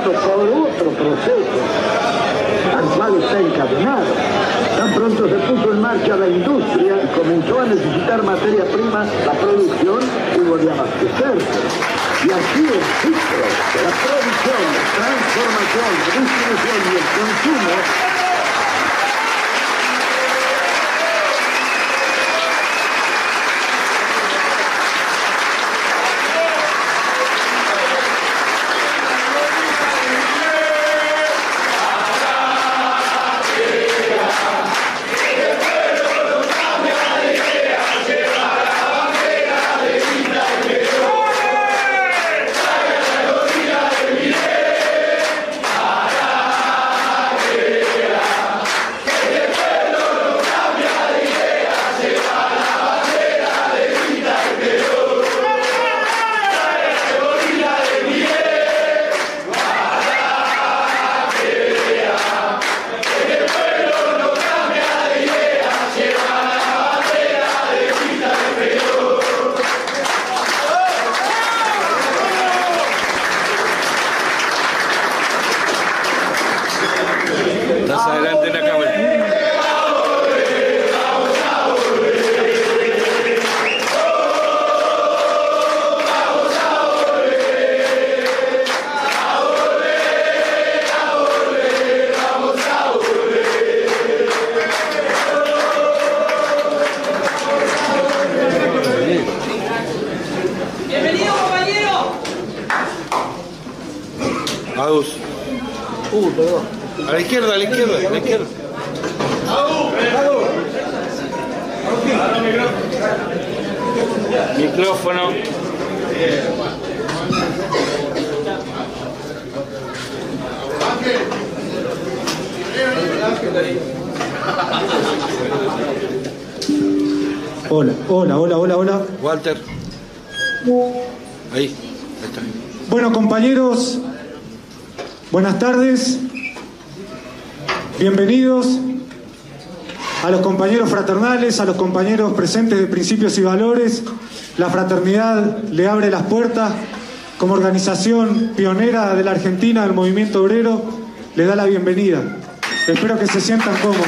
marcado por otro proceso al cual está encadenado. Tan pronto se puso en marcha la industria y comenzó a necesitar materia prima, la producción tuvo de abastecerse. Y así el ciclo de la producción, transformación, distribución y el consumo a los compañeros presentes de principios y valores. La fraternidad le abre las puertas como organización pionera de la Argentina del movimiento obrero. Le da la bienvenida. Espero que se sientan cómodos.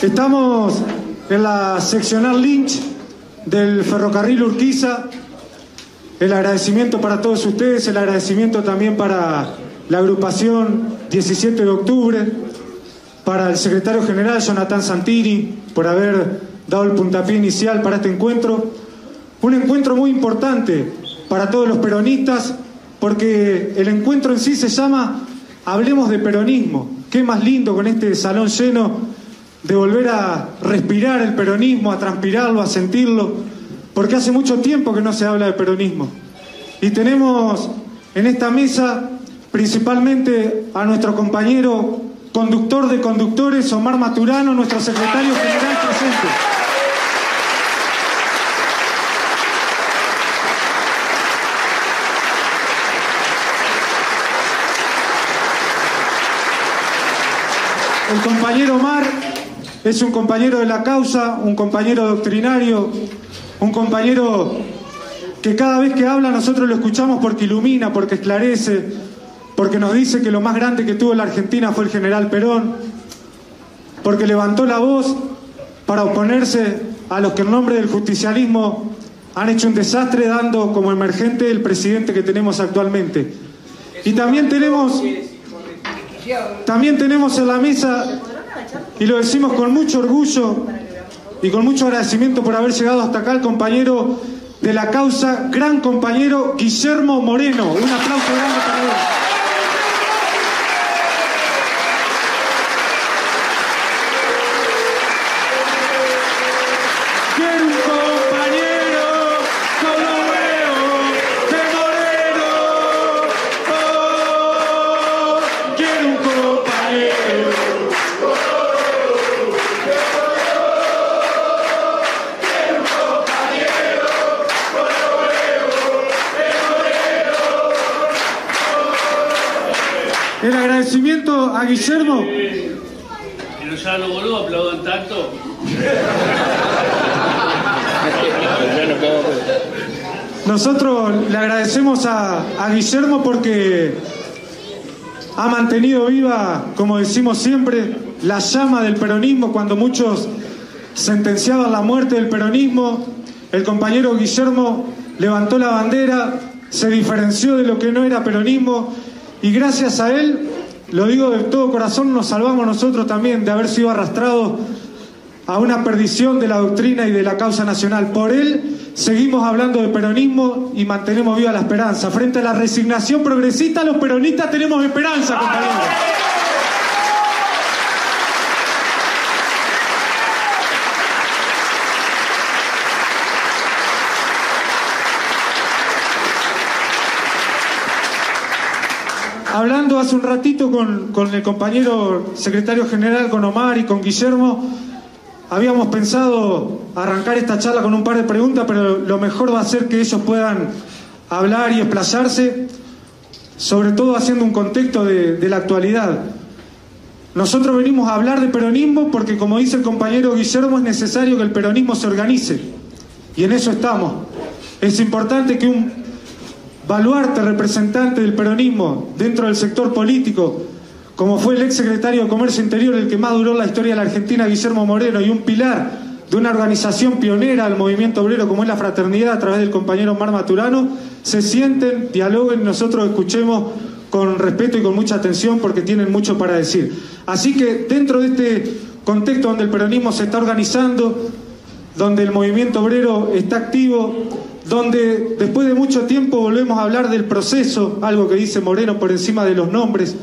Estamos en la seccional Lynch del ferrocarril Urquiza. El agradecimiento para todos ustedes, el agradecimiento también para la agrupación 17 de octubre, para el secretario general Jonathan Santini por haber dado el puntapié inicial para este encuentro. Un encuentro muy importante para todos los peronistas porque el encuentro en sí se llama Hablemos de peronismo. Qué más lindo con este salón lleno de volver a respirar el peronismo, a transpirarlo, a sentirlo, porque hace mucho tiempo que no se habla de peronismo. Y tenemos en esta mesa principalmente a nuestro compañero conductor de conductores, Omar Maturano, nuestro secretario general presente. El compañero Omar es un compañero de la causa, un compañero doctrinario, un compañero que cada vez que habla nosotros lo escuchamos porque ilumina, porque esclarece, porque nos dice que lo más grande que tuvo la Argentina fue el general Perón, porque levantó la voz para oponerse a los que en nombre del justicialismo han hecho un desastre dando como emergente el presidente que tenemos actualmente. Y también tenemos también tenemos en la mesa, y lo decimos con mucho orgullo y con mucho agradecimiento por haber llegado hasta acá, el compañero de la causa, gran compañero Guillermo Moreno. Un aplauso grande para él. Guillermo porque ha mantenido viva, como decimos siempre, la llama del peronismo cuando muchos sentenciaban la muerte del peronismo. El compañero Guillermo levantó la bandera, se diferenció de lo que no era peronismo y gracias a él, lo digo de todo corazón, nos salvamos nosotros también de haber sido arrastrados a una perdición de la doctrina y de la causa nacional. Por él seguimos hablando de peronismo y mantenemos viva la esperanza. Frente a la resignación progresista, los peronistas tenemos esperanza, compañeros. Hablando hace un ratito con, con el compañero secretario general, con Omar y con Guillermo, habíamos pensado arrancar esta charla con un par de preguntas, pero lo mejor va a ser que ellos puedan hablar y explayarse, sobre todo haciendo un contexto de, de la actualidad. Nosotros venimos a hablar de peronismo porque, como dice el compañero Guillermo, es necesario que el peronismo se organice. Y en eso estamos. Es importante que un baluarte representante del peronismo dentro del sector político, como fue el ex secretario de Comercio Interior, el que más duró en la historia de la Argentina, Guillermo Moreno, y un pilar de una organización pionera del movimiento obrero como es la Fraternidad a través del compañero Mar Maturano, se sienten, dialoguen, nosotros escuchemos con respeto y con mucha atención porque tienen mucho para decir. Así que dentro de este contexto donde el peronismo se está organizando, donde el movimiento obrero está activo, donde después de mucho tiempo volvemos a hablar del proceso, algo que dice Moreno por encima de los nombres,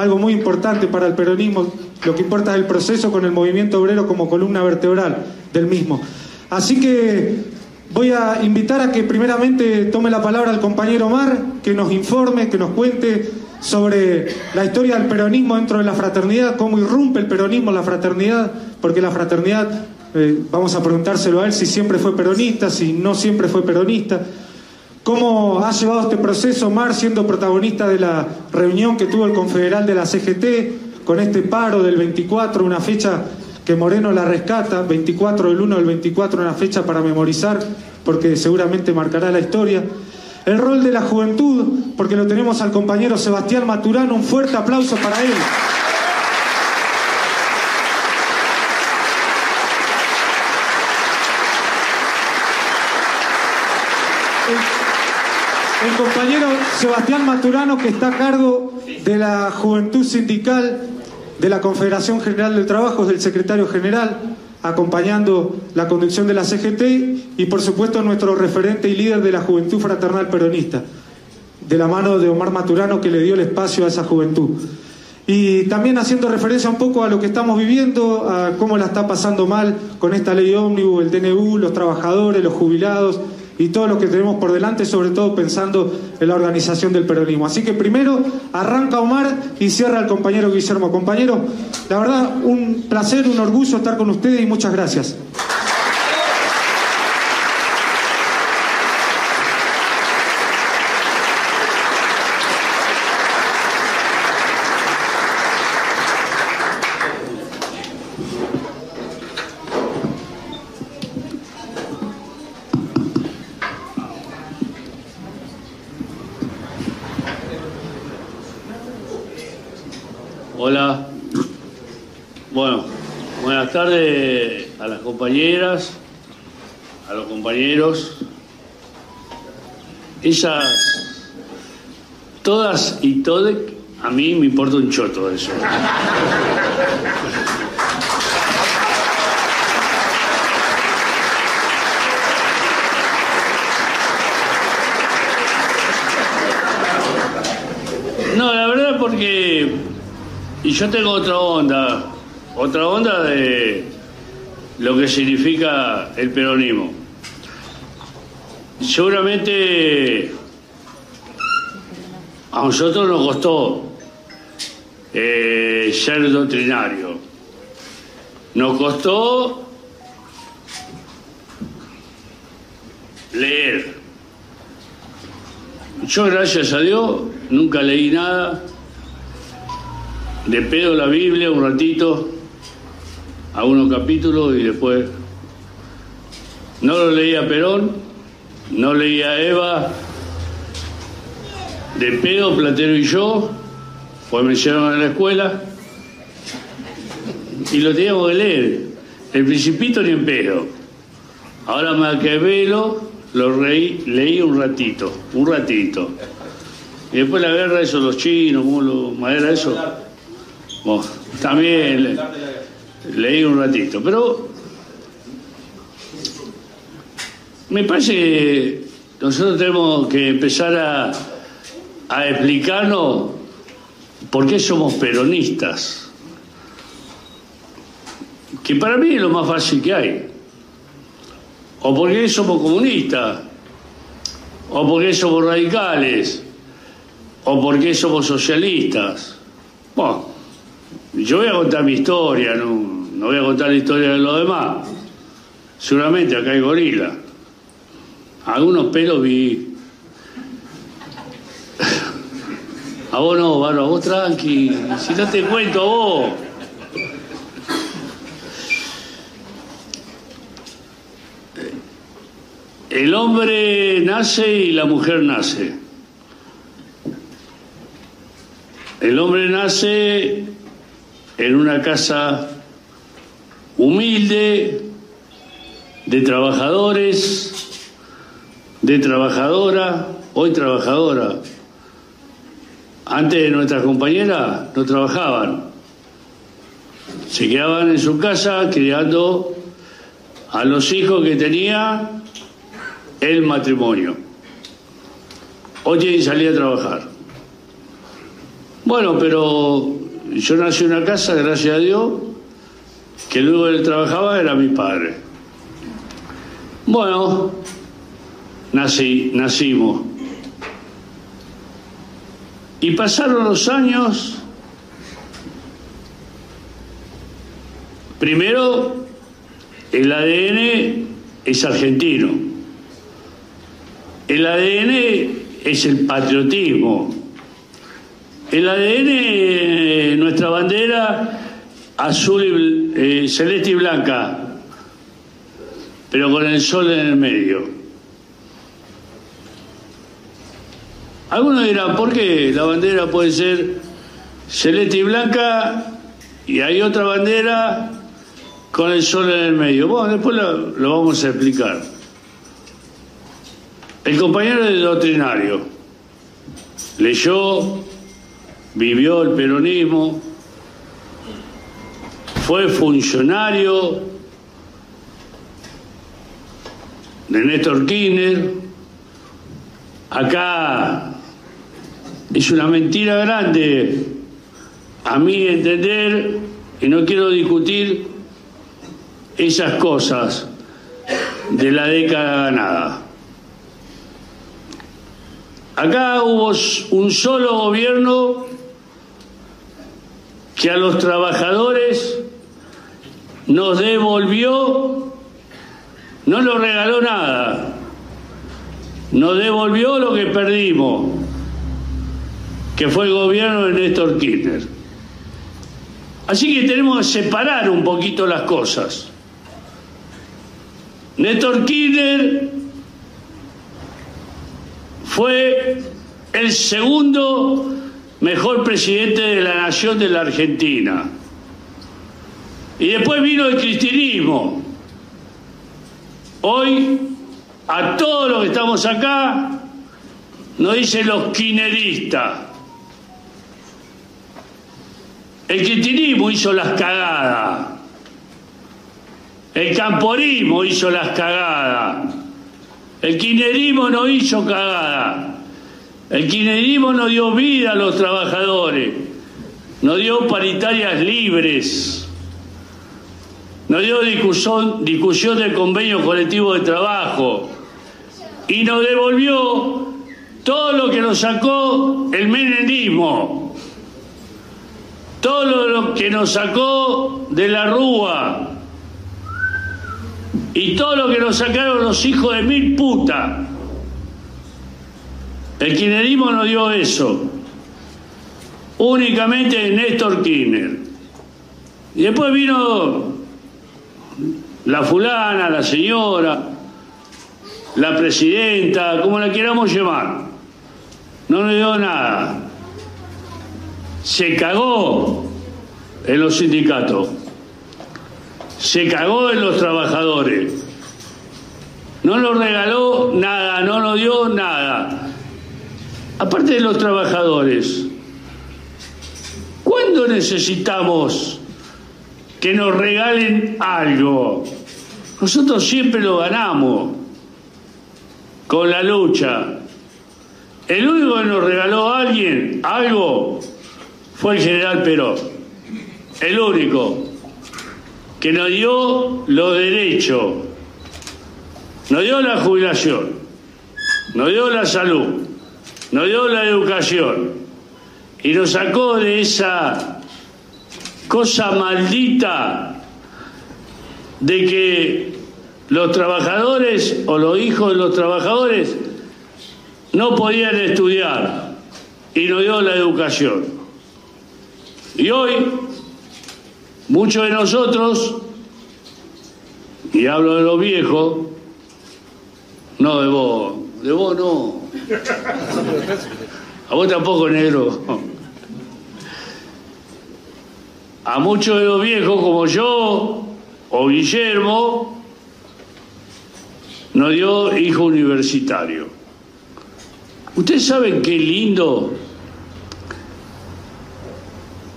algo muy importante para el peronismo, lo que importa es el proceso con el movimiento obrero como columna vertebral del mismo. Así que voy a invitar a que primeramente tome la palabra el compañero Omar, que nos informe, que nos cuente sobre la historia del peronismo dentro de la fraternidad, cómo irrumpe el peronismo en la fraternidad, porque la fraternidad, eh, vamos a preguntárselo a él si siempre fue peronista, si no siempre fue peronista, cómo ha llevado este proceso Omar siendo protagonista de la reunión que tuvo el confederal de la CGT, con este paro del 24, una fecha que Moreno la rescata, 24 del 1 del 24, una fecha para memorizar, porque seguramente marcará la historia. El rol de la juventud, porque lo tenemos al compañero Sebastián Maturano, un fuerte aplauso para él. El, compañero Sebastián Maturano, que está a cargo de la juventud sindical de la Confederación General del Trabajo, es el secretario general, acompañando la conducción de la CGT y por supuesto nuestro referente y líder de la Juventud Fraternal Peronista, de la mano de Omar Maturano que le dio el espacio a esa juventud. Y también haciendo referencia un poco a lo que estamos viviendo, a cómo la está pasando mal con esta ley ómnibus, el DNU, los trabajadores, los jubilados y todo lo que tenemos por delante, sobre todo pensando en la organización del peronismo. Así que primero arranca Omar y cierra el compañero Guillermo. Compañero, la verdad, un placer, un orgullo estar con ustedes y muchas gracias. Hola. Bueno, buenas tardes a las compañeras, a los compañeros. Ellas, todas y todes, a mí me importa un choto eso. No, la verdad porque y yo tengo otra onda, otra onda de lo que significa el peronismo. Seguramente a nosotros nos costó eh, ser doctrinario. Nos costó leer. Yo, gracias a Dios, nunca leí nada de pedo la Biblia un ratito, algunos capítulos y después no lo leía Perón, no leía Eva, de pedo Platero y yo, pues me llevaron a la escuela y lo teníamos que leer. El Principito ni en pedo. Ahora Maquiavelo lo reí, leí un ratito, un ratito. Y después la guerra, eso, los chinos, cómo lo, madera, eso. Bueno, también le- leí un ratito. Pero me parece que nosotros tenemos que empezar a, a explicarnos por qué somos peronistas. Que para mí es lo más fácil que hay. O por qué somos comunistas. O por qué somos radicales. O por qué somos socialistas. Bueno, yo voy a contar mi historia, no, no voy a contar la historia de los demás. Seguramente acá hay gorila. Algunos pelos vi. A vos no, Baro, a vos tranqui. Si no te cuento a vos. El hombre nace y la mujer nace. El hombre nace en una casa humilde, de trabajadores, de trabajadora, hoy trabajadora. Antes nuestras compañeras no trabajaban, se quedaban en su casa criando a los hijos que tenía el matrimonio. Hoy tienen que salir a trabajar. Bueno, pero yo nací en una casa, gracias a Dios, que luego él trabajaba era mi padre. Bueno, nací, nacimos. Y pasaron los años. Primero, el ADN es argentino. El ADN es el patriotismo. El ADN, nuestra bandera azul, y, eh, celeste y blanca, pero con el sol en el medio. Algunos dirán, ¿por qué la bandera puede ser celeste y blanca y hay otra bandera con el sol en el medio? Bueno, después lo, lo vamos a explicar. El compañero de doctrinario leyó, vivió el peronismo, fue funcionario de Néstor Kirchner. Acá es una mentira grande, a mi entender, y no quiero discutir esas cosas de la década ganada. Acá hubo un solo gobierno que a los trabajadores nos devolvió, no nos regaló nada, nos devolvió lo que perdimos, que fue el gobierno de Néstor Kirchner. Así que tenemos que separar un poquito las cosas. Néstor Kirchner fue el segundo mejor presidente de la nación de la Argentina. Y después vino el cristianismo. Hoy, a todos los que estamos acá, nos dicen los quineristas. El cristianismo hizo las cagadas. El camporismo hizo las cagadas. El kirchnerismo no hizo cagada. El kirchnerismo no dio vida a los trabajadores. No dio paritarias libres. No dio discusión, del convenio colectivo de trabajo. Y nos devolvió todo lo que nos sacó el menemismo. Todo lo que nos sacó de la Rúa. Y todo lo que nos sacaron los hijos de mil puta. El kirchnerismo no dio eso. únicamente Néstor Kirchner. Y después vino la fulana, la señora, la presidenta, como la queramos llamar. No le dio nada. Se cagó en los sindicatos. Se cagó en los trabajadores. No nos regaló nada, no nos dio nada. Aparte de los trabajadores, ¿cuándo necesitamos que nos regalen algo? Nosotros siempre lo ganamos con la lucha. El único que nos regaló a alguien algo fue el general Perón. El único que nos dio los derechos, nos dio la jubilación, nos dio la salud, nos dio la educación y nos sacó de esa cosa maldita de que los trabajadores o los hijos de los trabajadores no podían estudiar y nos dio la educación. Y hoy muchos de nosotros, y hablo de los viejos, no de vos, de vos no, a vos tampoco negro, a muchos de los viejos como yo o Guillermo, nos dio hijo universitario. Ustedes saben qué lindo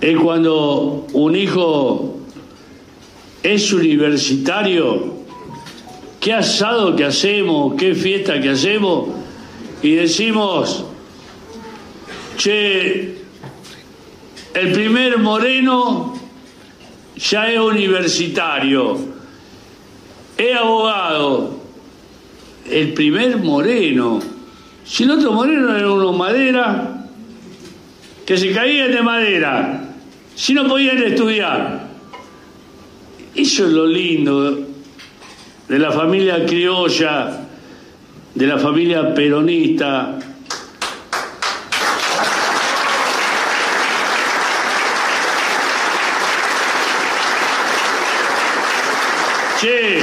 es cuando un hijo es universitario, qué asado que hacemos, qué fiesta que hacemos, y decimos, che, el primer moreno ya es universitario, es abogado, el primer moreno, si el otro moreno era uno madera, que se caían de madera, si no podían estudiar. Eso es lo lindo de la familia criolla, de la familia peronista. Che,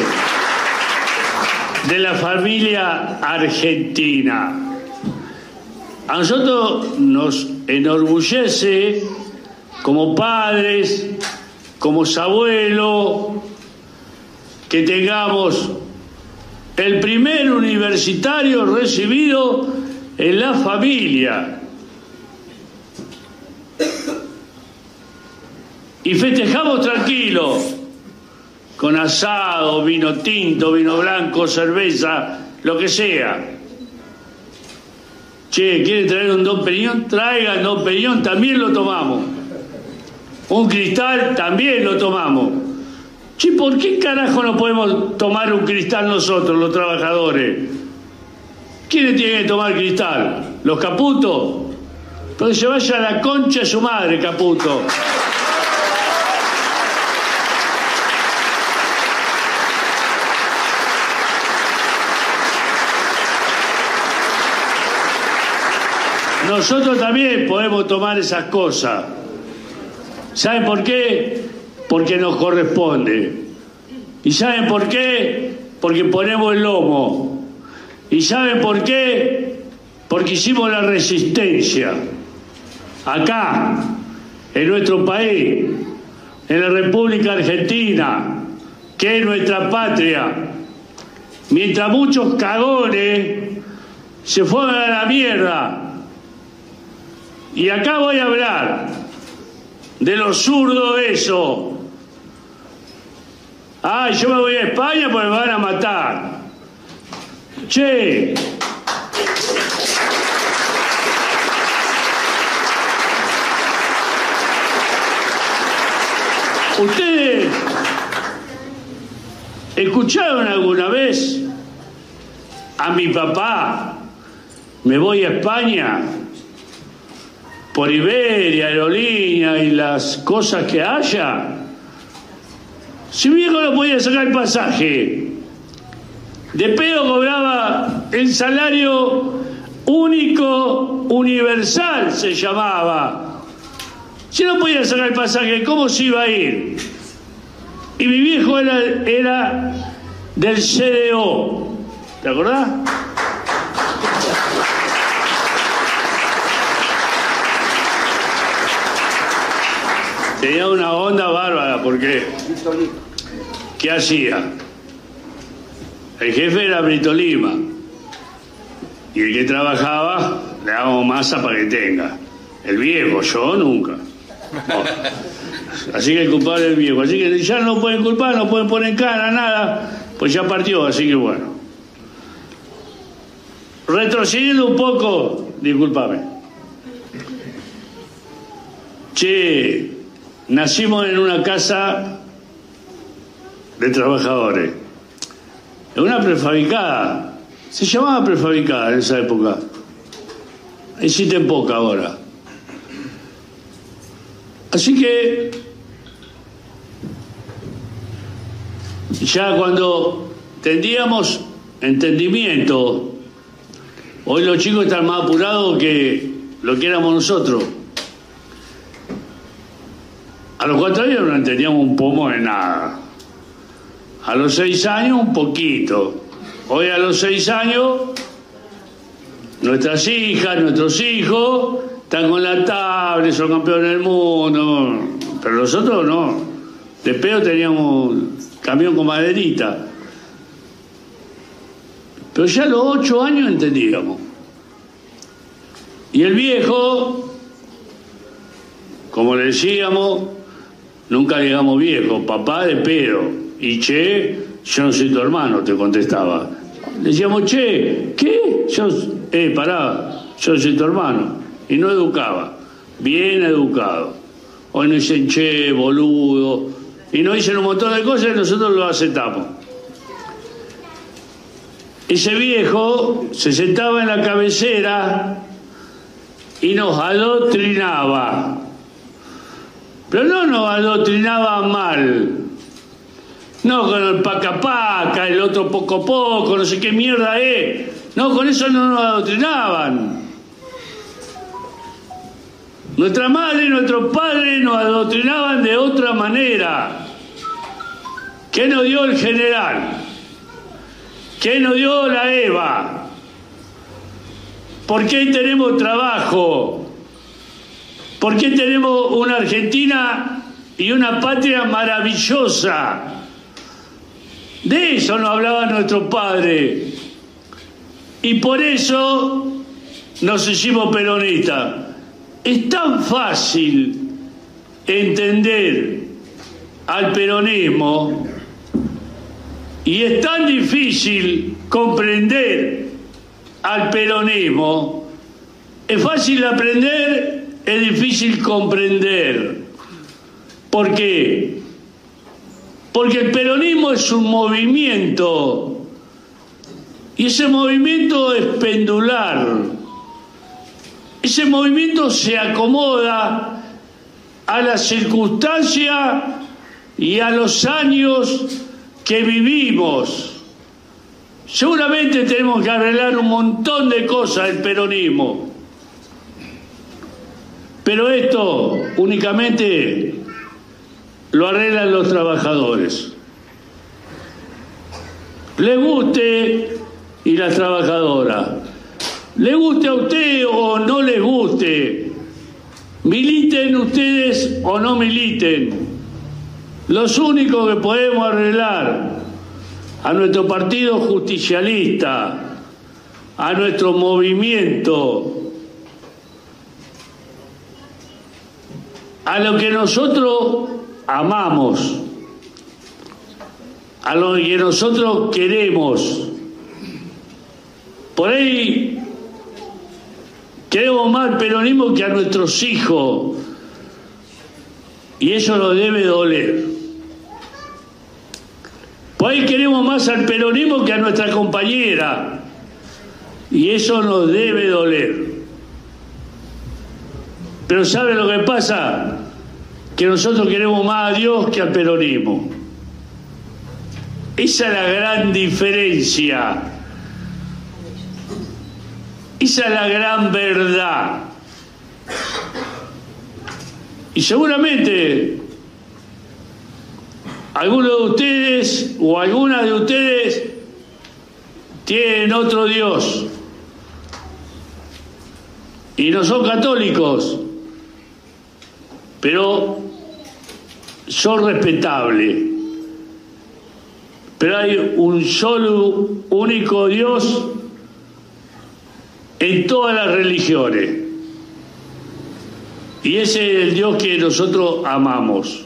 de la familia argentina. A nosotros nos enorgullece como padres, como abuelos, que tengamos el primer universitario recibido en la familia. Y festejamos tranquilo, con asado, vino tinto, vino blanco, cerveza, lo que sea. Che, ¿quieren traer un Don Periñón? Traigan Don Periñón, también lo tomamos. Un cristal, también lo tomamos. Che, ¿por qué carajo no podemos tomar un cristal nosotros, los trabajadores? ¿Quiénes tienen que tomar cristal? ¿Los caputos? Entonces se vaya a la concha de su madre, caputo. Nosotros también podemos tomar esas cosas. ¿Saben por qué? Porque nos corresponde. ¿Y saben por qué? Porque ponemos el lomo. ¿Y saben por qué? Porque hicimos la resistencia. Acá, en nuestro país, en la República Argentina, que es nuestra patria. Mientras muchos cagones se fueron a la mierda y acá voy a hablar de lo zurdo eso. Ay, yo me voy a España porque me van a matar. Che. ¿Ustedes escucharon alguna vez a mi papá? Me voy a España por Iberia, aerolínea y las cosas que haya. Si mi viejo no podía sacar el pasaje, de pedo cobraba el salario único universal, se llamaba. Si no podía sacar el pasaje, ¿cómo se iba a ir? Y mi viejo era, era del CDO. ¿Te acordás? Tenía una onda bárbara porque ¿qué hacía? El jefe era Brito Lima y el que trabajaba le damos masa para que tenga. El viejo, yo nunca. Así que el culpable es el viejo. Así que ya no pueden culpar, no pueden poner cara, nada. Pues ya partió, así que bueno. Retrocediendo un poco, discúlpame. Che, nacimos en una casa de trabajadores. En una prefabricada. Se llamaba prefabricada en esa época. Existen poca ahora. Así que ya cuando tendríamos entendimiento, hoy los chicos están más apurados que lo que éramos nosotros. A los cuatro años no entendíamos un pomo de nada. A los seis años un poquito. Hoy a los seis años, nuestras hijas, nuestros hijos están con la tablet, son campeones del mundo. Pero nosotros no. De pedo teníamos camión con maderita. Pero ya a los ocho años entendíamos. Y el viejo, como le decíamos, nunca llegamos viejos, papá de pedo. Y che, yo no soy tu hermano, te contestaba. Decíamos, che, ¿qué? Yo, eh, pará, yo soy tu hermano. Y no educaba, bien educado. Hoy nos dicen, che, boludo. Y nos dicen un montón de cosas y nosotros lo aceptamos. Ese viejo se sentaba en la cabecera y nos adoctrinaba. Pero no nos adoctrinaba mal. No con el paca paca, el otro poco poco, no sé qué mierda es. No, con eso no nos adoctrinaban. Nuestra madre y nuestros padres nos adoctrinaban de otra manera. ¿Qué nos dio el general? ¿Qué nos dio la EVA? ¿Por qué tenemos trabajo? ¿Por qué tenemos una Argentina y una patria maravillosa? De eso nos hablaba nuestro padre. Y por eso nos hicimos peronistas. Es tan fácil entender al peronismo y es tan difícil comprender al peronismo. Es fácil aprender, es difícil comprender. ¿Por qué? Porque el peronismo es un movimiento y ese movimiento es pendular. Ese movimiento se acomoda a la circunstancia y a los años que vivimos. Seguramente tenemos que arreglar un montón de cosas del peronismo. Pero esto únicamente lo arreglan los trabajadores. Le guste y las trabajadoras. Le guste a usted o no les guste. Militen ustedes o no militen. Los únicos que podemos arreglar a nuestro partido justicialista, a nuestro movimiento, a lo que nosotros amamos, a lo que nosotros queremos. Por ahí queremos más peronismo que a nuestros hijos y eso nos debe doler. Por ahí queremos más al peronismo que a nuestra compañera y eso nos debe doler. Pero ¿sabe lo que pasa? Que nosotros queremos más a Dios que al peronismo. Esa es la gran diferencia. Esa es la gran verdad. Y seguramente algunos de ustedes o algunas de ustedes tienen otro Dios y no son católicos, pero son respetables. Pero hay un solo, único Dios en todas las religiones. Y ese es el Dios que nosotros amamos.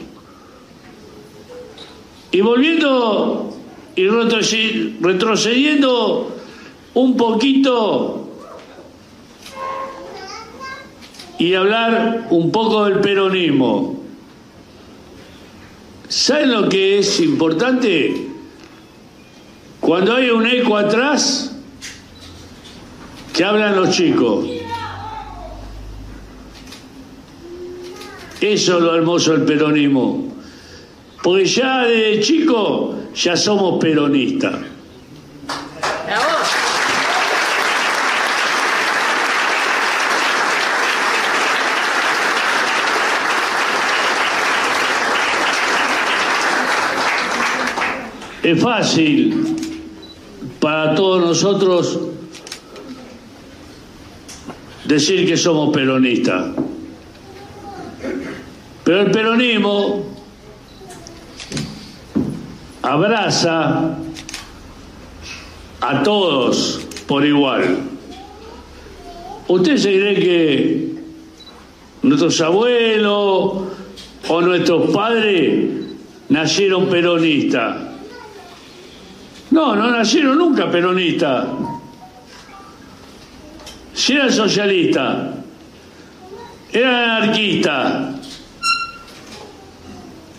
Y volviendo y retrocediendo un poquito y hablar un poco del peronismo. ¿Saben lo que es importante? Cuando hay un eco atrás, que hablan los chicos. Eso es lo hermoso del peronismo. Porque ya desde chico ya somos peronistas. Es fácil para todos nosotros decir que somos peronistas. Pero el peronismo abraza a todos por igual. ¿Usted se cree que nuestros abuelos o nuestros padres nacieron peronistas? No, no nacieron nunca peronistas. Si eran socialistas, eran anarquistas,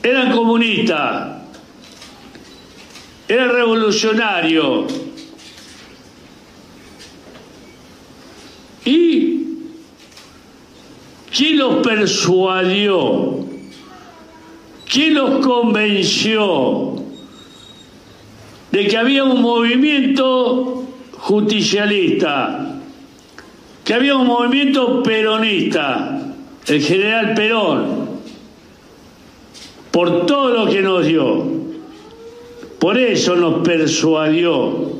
eran comunistas, eran revolucionarios. ¿Y quién los persuadió? ¿Quién los convenció de que había un movimiento justicialista? que había un movimiento peronista, el general Perón, por todo lo que nos dio. Por eso nos persuadió.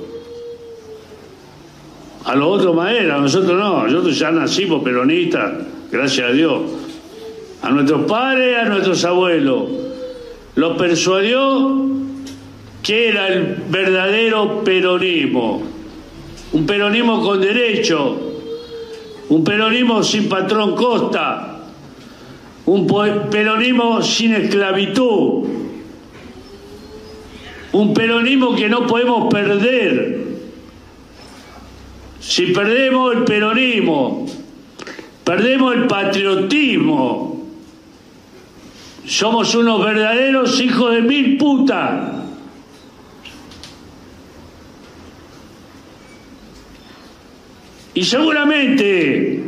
A los otros manera, a nosotros no, nosotros ya nacimos peronistas, gracias a Dios. A nuestros padres, a nuestros abuelos. Los persuadió que era el verdadero peronismo. Un peronismo con derecho, un peronismo sin patrón costa, un peronismo sin esclavitud, un peronismo que no podemos perder. Si perdemos el peronismo, perdemos el patriotismo, somos unos verdaderos hijos de mil putas. Y seguramente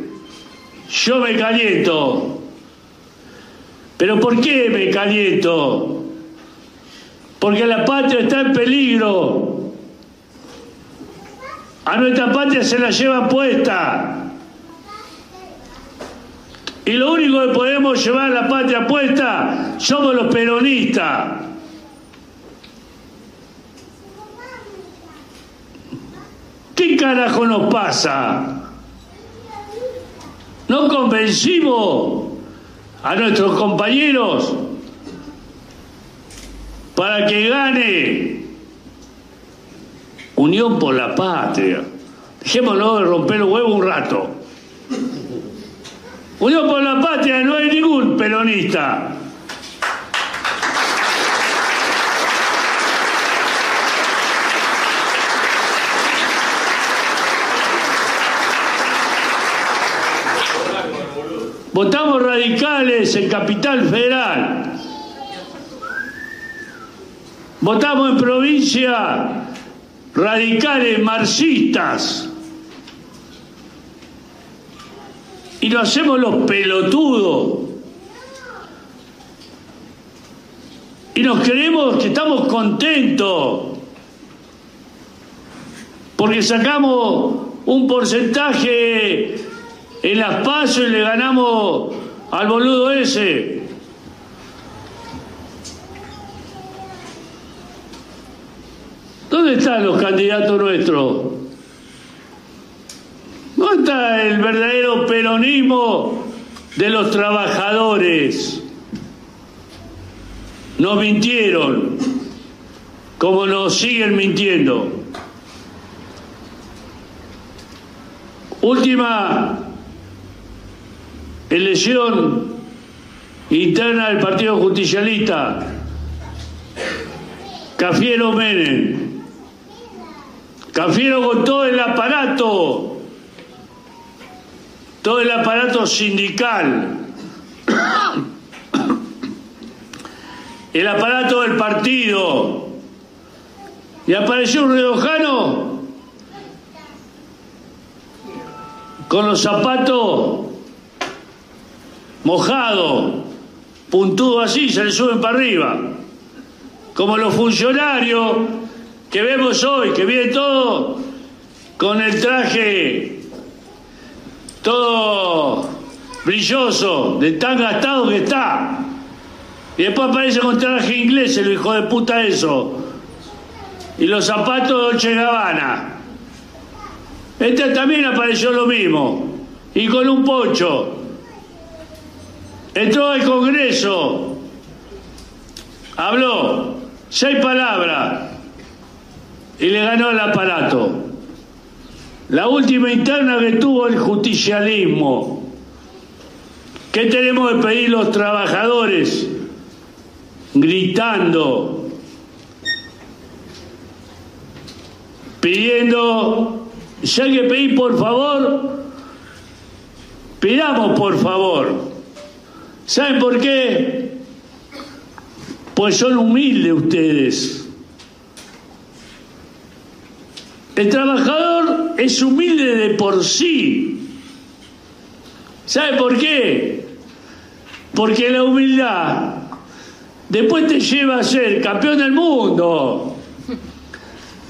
yo me caliento. ¿Pero por qué me caliento? Porque la patria está en peligro. A nuestra patria se la lleva puesta. Y lo único que podemos llevar a la patria puesta somos los peronistas. ¿Qué carajo nos pasa? ¿No convencimos a nuestros compañeros para que gane Unión por la Patria? Dejémonos de romper los huevos un rato. Unión por la Patria no hay ningún peronista. Votamos radicales en Capital Federal. Votamos en provincia radicales marxistas. Y lo hacemos los pelotudos. Y nos creemos que estamos contentos. Porque sacamos un porcentaje en las pasos y le ganamos al boludo ese. ¿Dónde están los candidatos nuestros? ¿Dónde está el verdadero peronismo de los trabajadores? Nos mintieron, como nos siguen mintiendo. Última elección interna del Partido Justicialista. Cafiero Menem. Cafiero con todo el aparato, todo el aparato sindical, el aparato del partido. Y apareció un redojano con los zapatos mojados, puntudo así, se le suben para arriba. Como los funcionarios que vemos hoy, que viene todo con el traje todo brilloso, de tan gastado que está. Y después aparece con traje inglés, el hijo de puta eso. Y los zapatos de Dolce Gabbana. Este también apareció lo mismo. Y con un pocho. Entró al Congreso. Habló. Seis palabras. Y le ganó el aparato. La última interna que tuvo el justicialismo. ¿Qué tenemos que pedir los trabajadores? Gritando. Pidiendo si hay que pedir por favor, pidamos por favor. ¿Saben por qué? Pues son humildes ustedes. El trabajador es humilde de por sí. ¿Sabe por qué? Porque la humildad después te lleva a ser campeón del mundo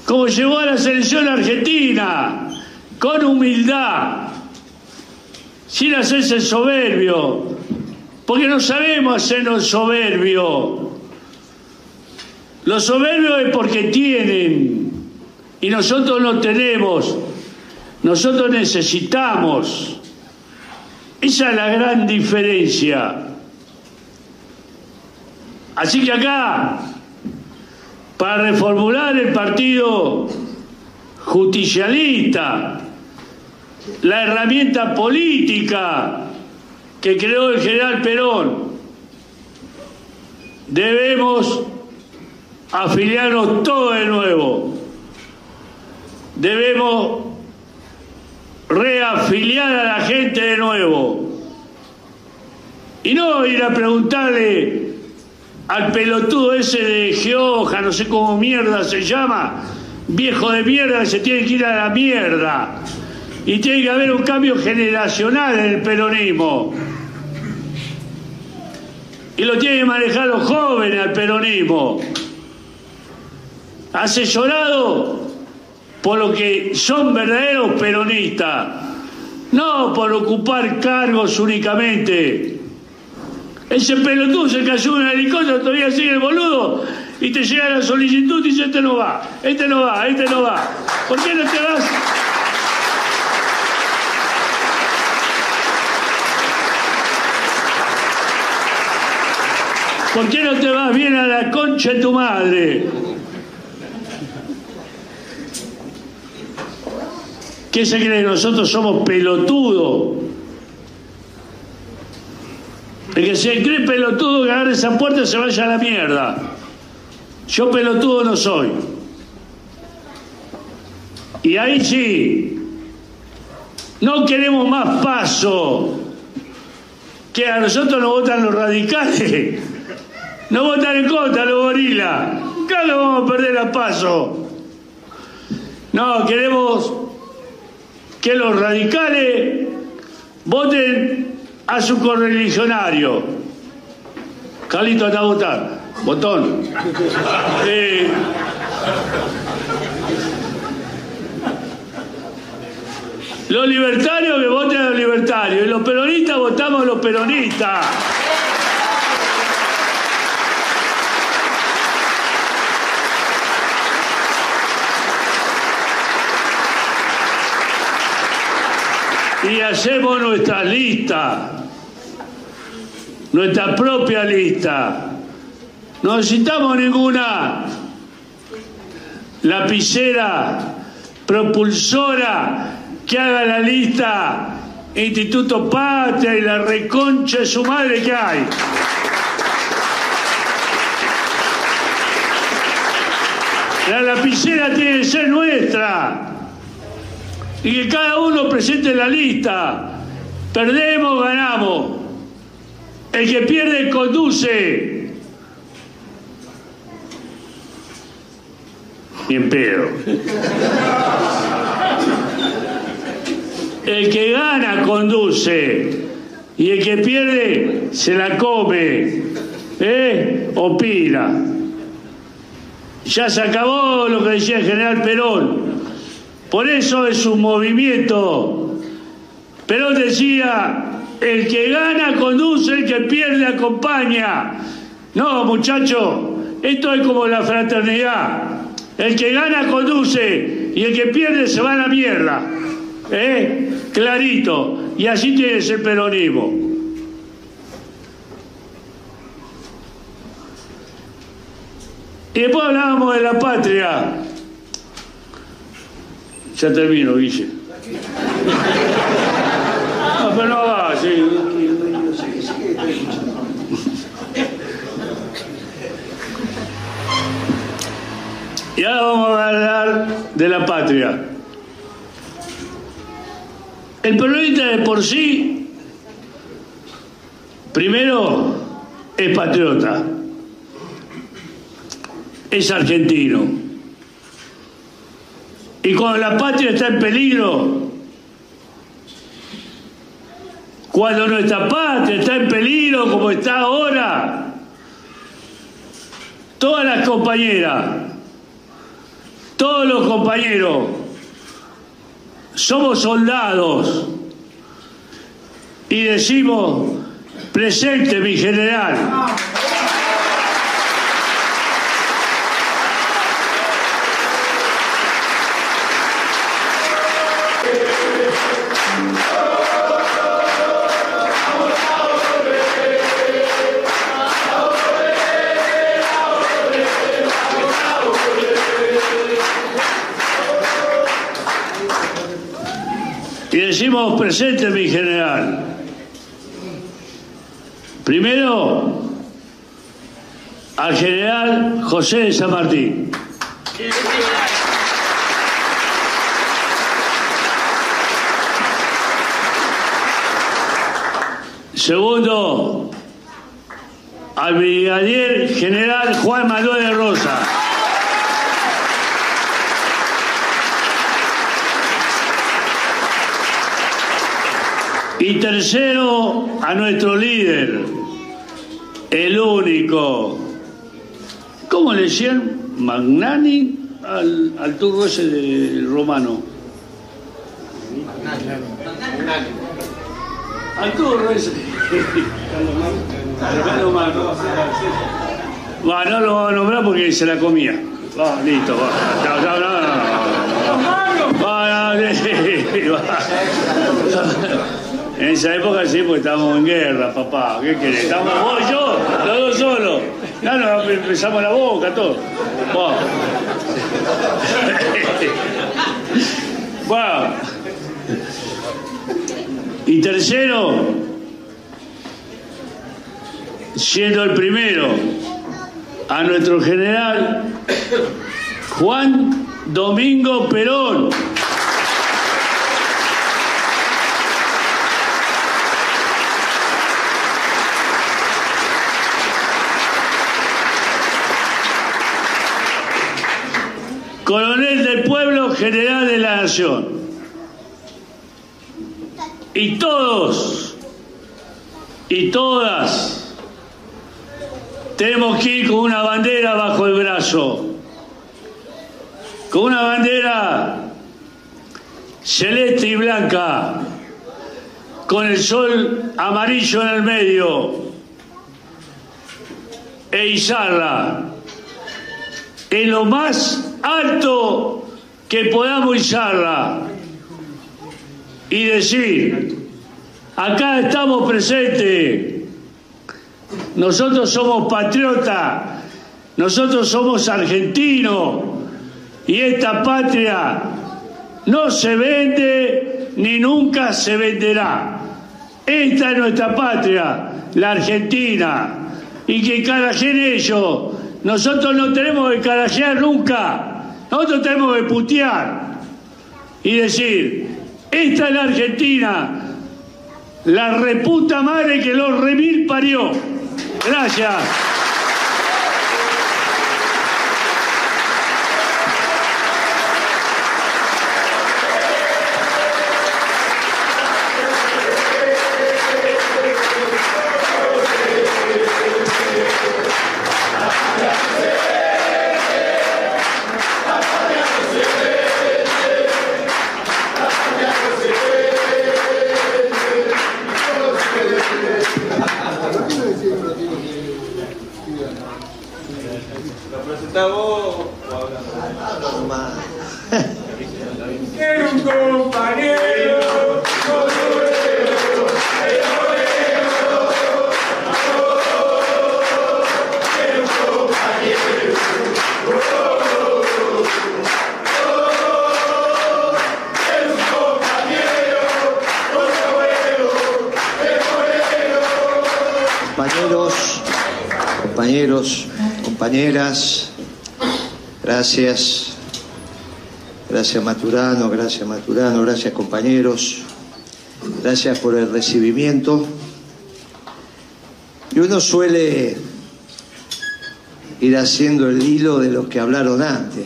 como llevó a la selección argentina, con humildad, sin hacerse soberbio, porque no sabemos hacernos soberbio. Los soberbios es porque tienen y nosotros no tenemos, nosotros necesitamos. Esa es la gran diferencia. Así que acá para reformular el partido justicialista, la herramienta política que creó el general Perón. Debemos afiliarnos todos de nuevo. Debemos reafiliar a la gente de nuevo. Y no ir a preguntarle al pelotudo ese de Geoja, no sé cómo mierda se llama, viejo de mierda que se tiene que ir a la mierda. Y tiene que haber un cambio generacional en el peronismo. Y lo tienen que manejar los jóvenes al peronismo. Asesorado por lo que son verdaderos peronistas. No por ocupar cargos únicamente ese pelotudo se cayó en un helicóptero, todavía sigue el boludo y te llega la solicitud y dice este no va, este no va, este no va. ¿Por qué no te vas? ¿Por qué no te vas bien a la concha de tu madre? ¿Qué se cree? Nosotros somos pelotudos. El que se cree pelotudo que agarre esa puerta se vaya a la mierda. Yo pelotudo no soy. Y ahí sí, no queremos más paso. Que a nosotros nos votan los radicales. No votan en contra los gorilas. Acá lo vamos a perder a paso. No, queremos que los radicales voten a su correligionario. Calito está a votar. Botón. Eh, Los libertarios que voten a los libertarios y los peronistas votamos a los peronistas. Y hacemos nuestra lista, nuestra propia lista. No necesitamos ninguna lapicera propulsora que haga la lista Instituto Patria y la reconcha de su madre que hay. La lapicera tiene que ser nuestra. Y que cada uno presente la lista. Perdemos, ganamos. El que pierde conduce. Bien pedo. El que gana conduce y el que pierde se la come, ¿eh? Opina. Ya se acabó lo que decía el general Perón. Por eso es un movimiento. Perón decía, el que gana conduce, el que pierde acompaña. No, muchacho, esto es como la fraternidad. El que gana conduce y el que pierde se va a la mierda. ¿Eh? Clarito. Y así tiene ese peronismo. Y después hablábamos de la patria. Ya termino, Guille. No, pero no va, sí. Y ahora vamos a hablar de la patria. El peronista de por sí, primero, es patriota, es argentino. Y cuando la patria está en peligro, cuando nuestra patria está en peligro como está ahora, todas las compañeras, todos los compañeros, somos soldados y decimos, presente mi general. Y decimos presente mi general. Primero, al general José de San Martín. Segundo, al brigadier general Juan Manuel de Rosa. Y tercero, a nuestro líder, el único. ¿Cómo le decían? Magnani al, al ese de romano. Al turro ese. Va, no lo vamos a nombrar porque se la comía. Va, listo, va. No. Va, va. En esa época sí, porque estábamos en guerra, papá. ¿Qué querés? Estamos vos y yo, los dos solos. Ya nos empezamos la boca, todo. Bueno. bueno. Y tercero, siendo el primero, a nuestro general Juan Domingo Perón. coronel del pueblo, general de la nación. Y todos y todas tenemos que ir con una bandera bajo el brazo, con una bandera celeste y blanca, con el sol amarillo en el medio, e izarla en lo más alto que podamos izarla y decir, acá estamos presentes, nosotros somos patriotas, nosotros somos argentinos y esta patria no se vende ni nunca se venderá. Esta es nuestra patria, la Argentina, y que carajen ellos. Nosotros no tenemos que carajear nunca, nosotros tenemos que putear y decir, esta es la Argentina, la reputa madre que los remil parió. Gracias. Compañeras, gracias. Gracias Maturano, gracias Maturano, gracias compañeros. Gracias por el recibimiento. Y uno suele ir haciendo el hilo de los que hablaron antes,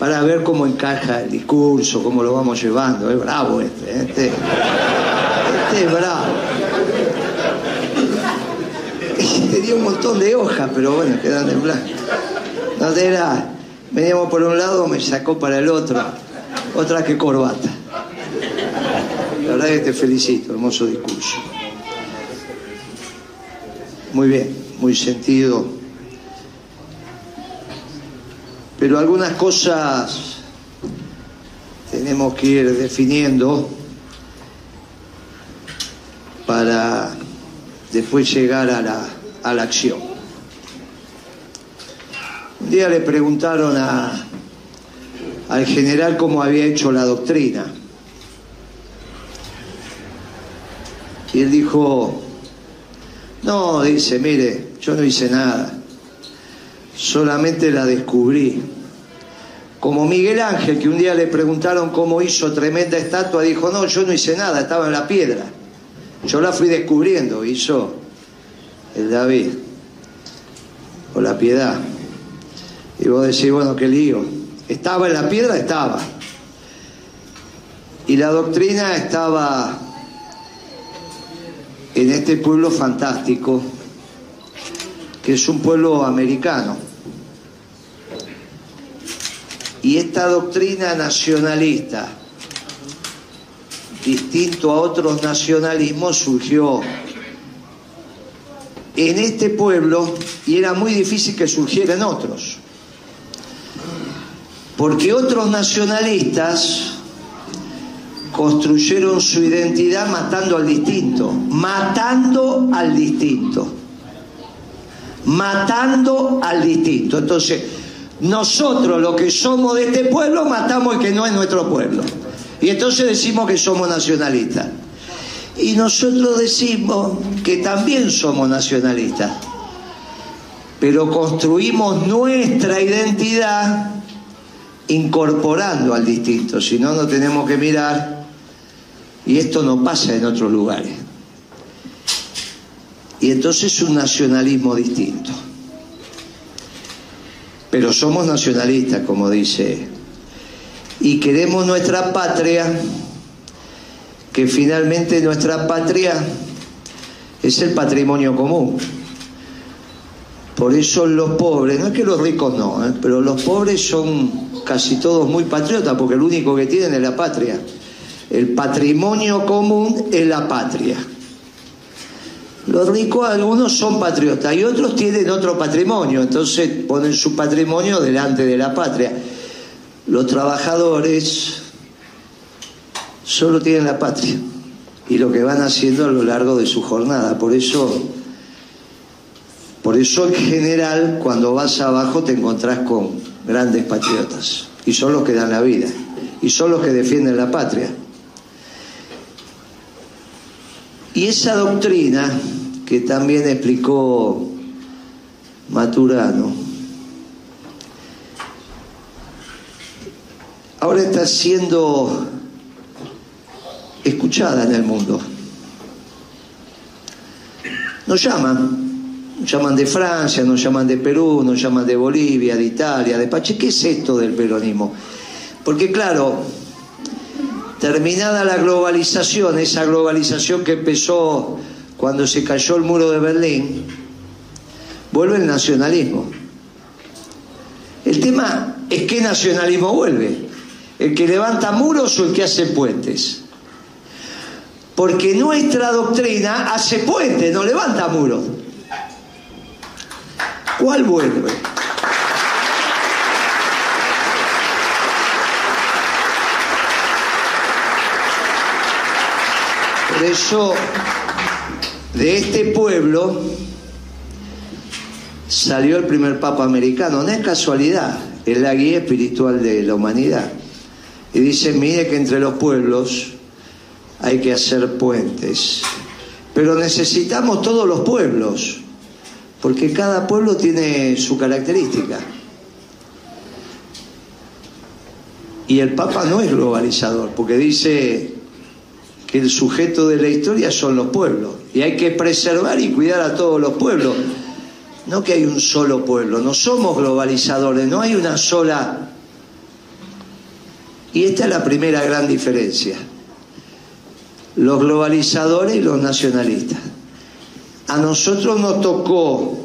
para ver cómo encaja el discurso, cómo lo vamos llevando. Es bravo este, ¿eh? este, este es bravo. Tenía un montón de hojas, pero bueno, quedan en blanco. No era, veníamos por un lado, me sacó para el otro. Otra que corbata. La verdad que te felicito, hermoso discurso. Muy bien, muy sentido. Pero algunas cosas tenemos que ir definiendo para después llegar a la, a la acción. Un día le preguntaron al general cómo había hecho la doctrina. Y él dijo, no, dice, mire, yo no hice nada, solamente la descubrí. Como Miguel Ángel, que un día le preguntaron cómo hizo tremenda estatua, dijo, no, yo no hice nada, estaba en la piedra. Yo la fui descubriendo, hizo el David, o la piedad. Y vos decís, bueno, qué lío. Estaba en la piedra, estaba. Y la doctrina estaba en este pueblo fantástico, que es un pueblo americano. Y esta doctrina nacionalista, distinto a otros nacionalismos, surgió en este pueblo y era muy difícil que surgiera en otros. Porque otros nacionalistas construyeron su identidad matando al distinto, matando al distinto, matando al distinto. Entonces, nosotros los que somos de este pueblo matamos al que no es nuestro pueblo. Y entonces decimos que somos nacionalistas. Y nosotros decimos que también somos nacionalistas. Pero construimos nuestra identidad incorporando al distinto. Si no, no tenemos que mirar. Y esto no pasa en otros lugares. Y entonces es un nacionalismo distinto. Pero somos nacionalistas, como dice. Y queremos nuestra patria, que finalmente nuestra patria es el patrimonio común. Por eso los pobres, no es que los ricos no, ¿eh? pero los pobres son casi todos muy patriotas, porque el único que tienen es la patria. El patrimonio común es la patria. Los ricos algunos son patriotas y otros tienen otro patrimonio, entonces ponen su patrimonio delante de la patria. Los trabajadores solo tienen la patria y lo que van haciendo a lo largo de su jornada. Por eso, por eso en general cuando vas abajo te encontrás con grandes patriotas y son los que dan la vida y son los que defienden la patria. Y esa doctrina que también explicó Maturano, ahora está siendo escuchada en el mundo. Nos llaman, nos llaman de Francia, nos llaman de Perú, nos llaman de Bolivia, de Italia, de Pache. ¿Qué es esto del peronismo? Porque claro, terminada la globalización, esa globalización que empezó cuando se cayó el muro de Berlín, vuelve el nacionalismo. El tema es qué nacionalismo vuelve, el que levanta muros o el que hace puentes. Porque nuestra doctrina hace puentes, no levanta muros. ¿Cuál vuelve? Por eso, de este pueblo salió el primer papa americano. No es casualidad, es la guía espiritual de la humanidad. Y dice, mire que entre los pueblos hay que hacer puentes. Pero necesitamos todos los pueblos, porque cada pueblo tiene su característica. Y el Papa no es globalizador, porque dice que el sujeto de la historia son los pueblos, y hay que preservar y cuidar a todos los pueblos. No que hay un solo pueblo, no somos globalizadores, no hay una sola... Y esta es la primera gran diferencia los globalizadores y los nacionalistas. A nosotros nos tocó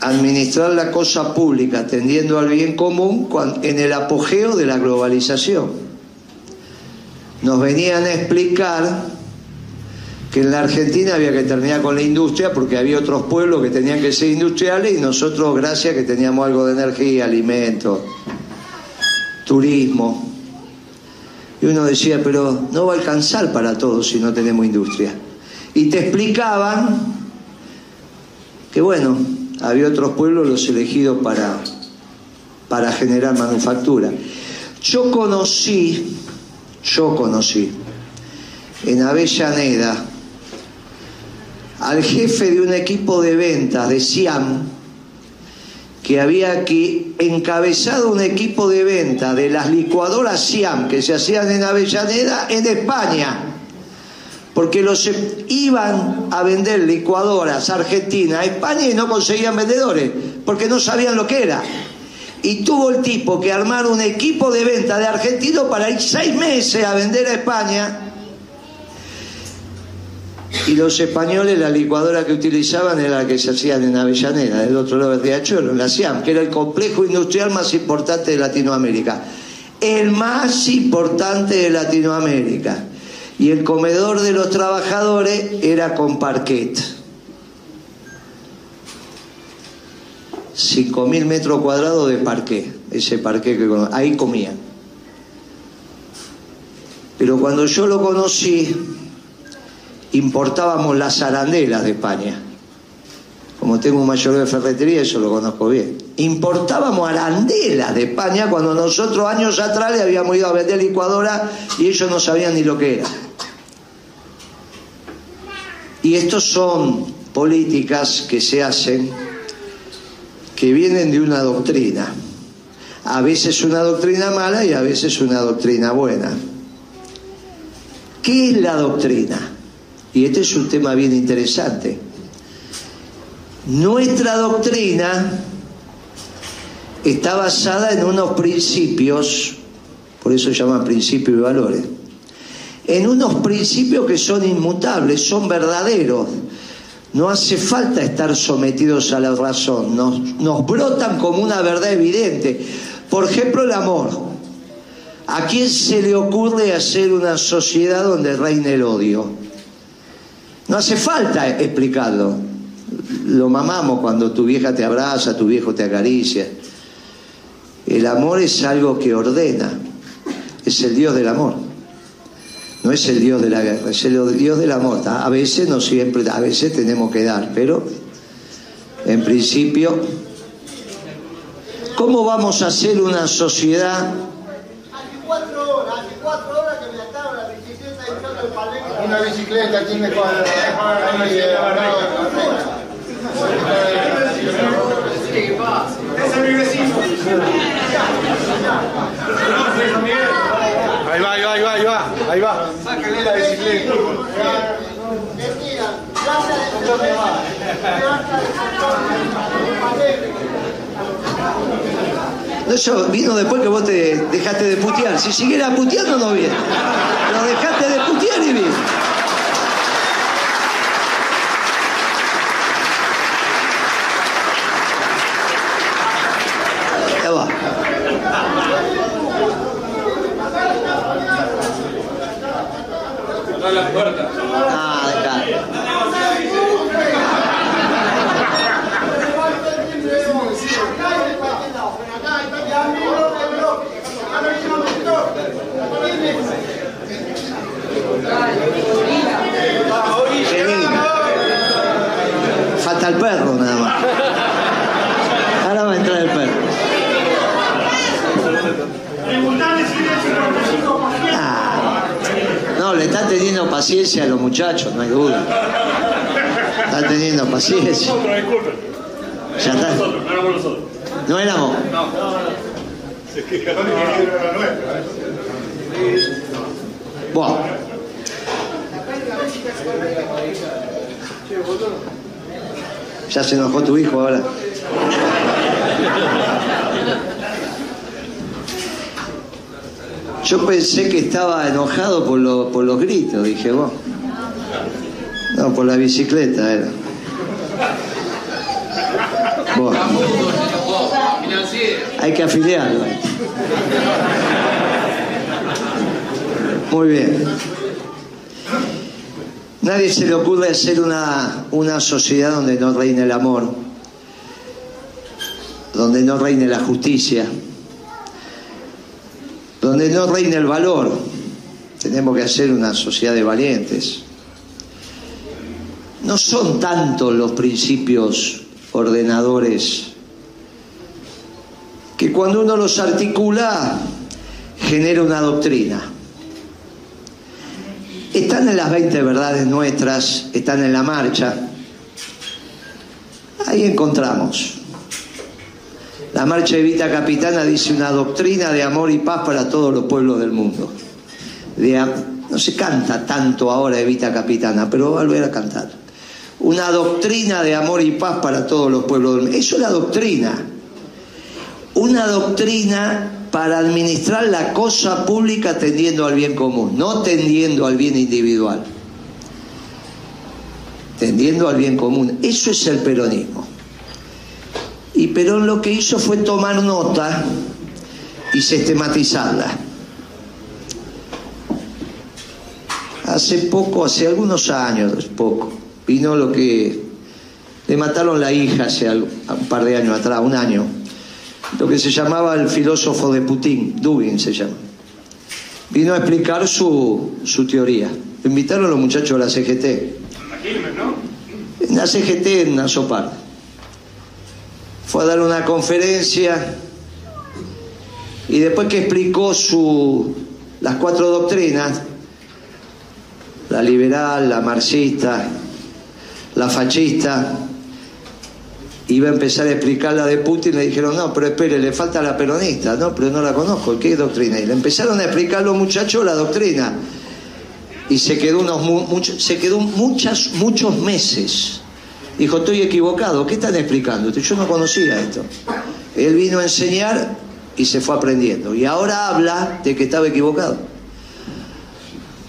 administrar la cosa pública atendiendo al bien común en el apogeo de la globalización. Nos venían a explicar que en la Argentina había que terminar con la industria porque había otros pueblos que tenían que ser industriales y nosotros, gracias que teníamos algo de energía, alimentos, turismo, y uno decía, pero no va a alcanzar para todos si no tenemos industria. Y te explicaban que, bueno, había otros pueblos los elegidos para, para generar manufactura. Yo conocí, yo conocí en Avellaneda al jefe de un equipo de ventas de Siam, que había aquí encabezado un equipo de venta de las licuadoras Siam que se hacían en Avellaneda en España, porque los iban a vender licuadoras Argentina a España y no conseguían vendedores, porque no sabían lo que era. Y tuvo el tipo que armar un equipo de venta de argentinos para ir seis meses a vender a España y los españoles la licuadora que utilizaban era la que se hacían en Avellaneda, del otro lado del Riachuelo, la SIAM, que era el complejo industrial más importante de Latinoamérica. El más importante de Latinoamérica. Y el comedor de los trabajadores era con parquet. 5.000 metros cuadrados de parqué, ese parqué que ahí comían. Pero cuando yo lo conocí, importábamos las arandelas de España. Como tengo un mayor de ferretería, eso lo conozco bien. Importábamos arandelas de España cuando nosotros años atrás le habíamos ido a vender licuadora y ellos no sabían ni lo que era. Y estos son políticas que se hacen que vienen de una doctrina. A veces una doctrina mala y a veces una doctrina buena. ¿Qué es la doctrina? Y este es un tema bien interesante. Nuestra doctrina está basada en unos principios, por eso se llaman principios y valores, en unos principios que son inmutables, son verdaderos. No hace falta estar sometidos a la razón, nos, nos brotan como una verdad evidente. Por ejemplo, el amor. ¿A quién se le ocurre hacer una sociedad donde reine el odio? No hace falta explicarlo. Lo mamamos cuando tu vieja te abraza, tu viejo te acaricia. El amor es algo que ordena. Es el Dios del amor. No es el Dios de la guerra, es el Dios del amor. A veces, no siempre, a veces tenemos que dar, pero en principio, ¿cómo vamos a hacer una sociedad? Hace cuatro horas, hace cuatro horas que me ataba la bicicleta echando el palenque. Una bicicleta aquí me cuadra. Ese es mi vecino. Ahí va, ahí va, ahí va, ahí va, ahí va. Sáquenle la bicicleta. No, vino después que vos te dejaste de putear. Si siguieras puteando no viene. Lo dejaste de putear y viene. Ya va. Cerrar las puertas. Ah, dejá. Qué lindo. Falta el perro nada más. Ahora va a entrar el perro. Ah. No, le están teniendo paciencia a los muchachos, no hay duda. Están teniendo paciencia. Ya está. No éramos. Bueno. Ya se enojó tu hijo ahora. Yo pensé que estaba enojado por, lo- por los gritos, dije vos. No, por la bicicleta era. Hay que afiliarlo. Muy bien. Nadie se le ocurre hacer una, una sociedad donde no reine el amor, donde no reine la justicia, donde no reine el valor. Tenemos que hacer una sociedad de valientes. No son tantos los principios ordenadores que cuando uno los articula genera una doctrina. Están en las 20 verdades nuestras, están en la marcha. Ahí encontramos. La marcha de Vita Capitana dice una doctrina de amor y paz para todos los pueblos del mundo. No se canta tanto ahora de Vita Capitana, pero va a volver a cantar. Una doctrina de amor y paz para todos los pueblos del mundo. Eso es la doctrina. Una doctrina para administrar la cosa pública tendiendo al bien común, no tendiendo al bien individual. Tendiendo al bien común. Eso es el peronismo. Y Perón lo que hizo fue tomar nota y sistematizarla. Hace poco, hace algunos años, poco, vino lo que le mataron la hija hace un par de años atrás, un año, lo que se llamaba el filósofo de Putin, Dugin se llama. Vino a explicar su, su teoría. Lo invitaron los muchachos de la CGT. En la CGT en Azopar. Fue a dar una conferencia y después que explicó su, las cuatro doctrinas, la liberal, la marxista, la fascista, iba a empezar a explicar la de Putin, le dijeron, no, pero espere, le falta la peronista, no, pero no la conozco, ¿qué doctrina? Y le empezaron a explicar los muchachos la doctrina. Y se quedó unos mu- mucho- se quedó muchas, muchos meses. Dijo, estoy equivocado, ¿qué están explicando? Yo no conocía esto. Él vino a enseñar y se fue aprendiendo. Y ahora habla de que estaba equivocado.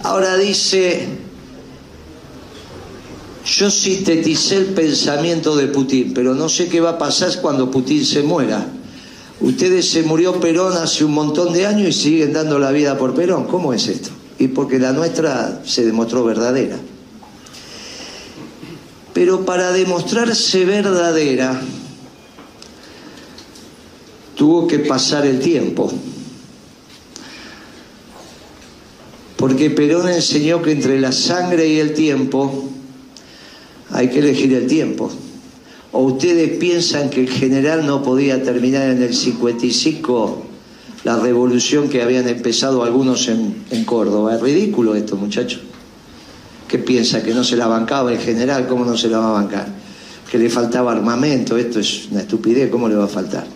Ahora dice, yo sinteticé el pensamiento de Putin, pero no sé qué va a pasar cuando Putin se muera. Ustedes se murió Perón hace un montón de años y siguen dando la vida por Perón. ¿Cómo es esto? Y porque la nuestra se demostró verdadera. Pero para demostrarse verdadera, tuvo que pasar el tiempo. Porque Perón enseñó que entre la sangre y el tiempo hay que elegir el tiempo. ¿O ustedes piensan que el general no podía terminar en el 55 la revolución que habían empezado algunos en, en Córdoba? Es ridículo esto, muchachos. ¿Qué piensa? ¿Que no se la bancaba el general? ¿Cómo no se la va a bancar? Que le faltaba armamento, esto es una estupidez, ¿cómo le va a faltar?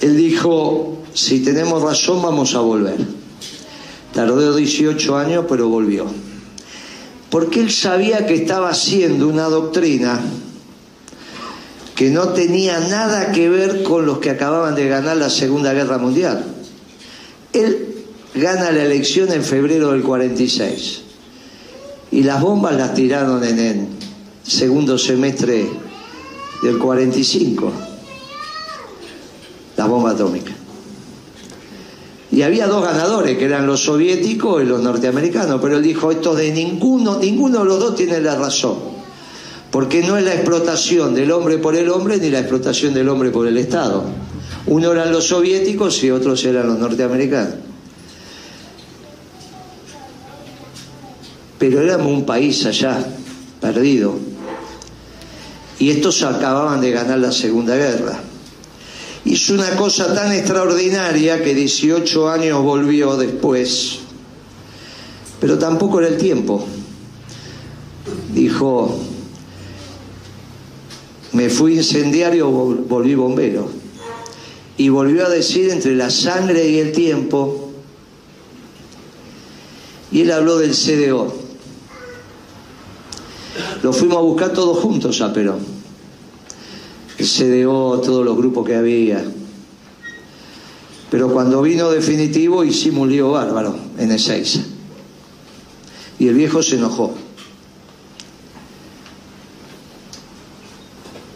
Él dijo, si tenemos razón vamos a volver. Tardó 18 años, pero volvió. Porque él sabía que estaba haciendo una doctrina que no tenía nada que ver con los que acababan de ganar la Segunda Guerra Mundial. Él gana la elección en febrero del 46 y las bombas las tiraron en el segundo semestre del 45, la bomba atómica. Y había dos ganadores, que eran los soviéticos y los norteamericanos, pero él dijo, esto de ninguno, ninguno de los dos tiene la razón porque no es la explotación del hombre por el hombre ni la explotación del hombre por el Estado. Uno eran los soviéticos y otros eran los norteamericanos. Pero éramos un país allá, perdido. Y estos acababan de ganar la Segunda Guerra. Hizo una cosa tan extraordinaria que 18 años volvió después. Pero tampoco era el tiempo. Dijo, me fui incendiario, volví bombero. Y volvió a decir entre la sangre y el tiempo. Y él habló del CDO. Lo fuimos a buscar todos juntos a Perón. El CDO, todos los grupos que había. Pero cuando vino definitivo hicimos un lío bárbaro en Ezeiza. Y el viejo se enojó.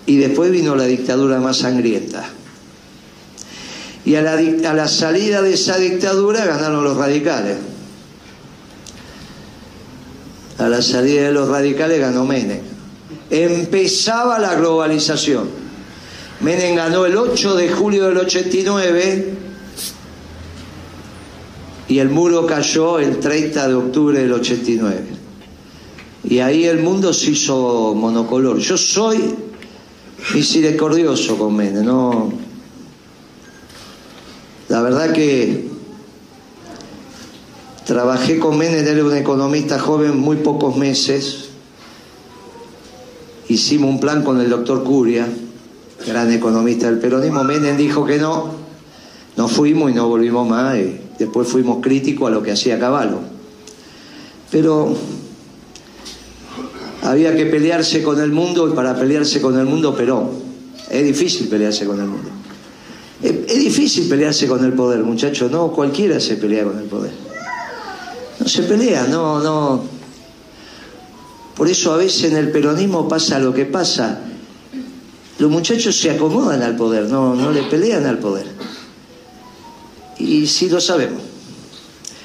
y después vino la dictadura más sangrienta. Y a la, a la salida de esa dictadura ganaron los radicales. A la salida de los radicales ganó Menem. Empezaba la globalización. Menem ganó el 8 de julio del 89 y el muro cayó el 30 de octubre del 89. Y ahí el mundo se hizo monocolor. Yo soy misericordioso con Menem, no. La verdad que trabajé con Menem, era un economista joven, muy pocos meses. Hicimos un plan con el doctor Curia, gran economista del peronismo. Menem dijo que no, no fuimos y no volvimos más. Y después fuimos críticos a lo que hacía Caballo. Pero había que pelearse con el mundo y para pelearse con el mundo Perón. Es difícil pelearse con el mundo. Es, difícil pelearse con el poder, muchachos. No cualquiera se pelea con el poder. No se pelea, no, no. Por eso a veces en el peronismo pasa lo que pasa. Los muchachos se acomodan al poder, no, no le pelean al poder. Y sí lo sabemos.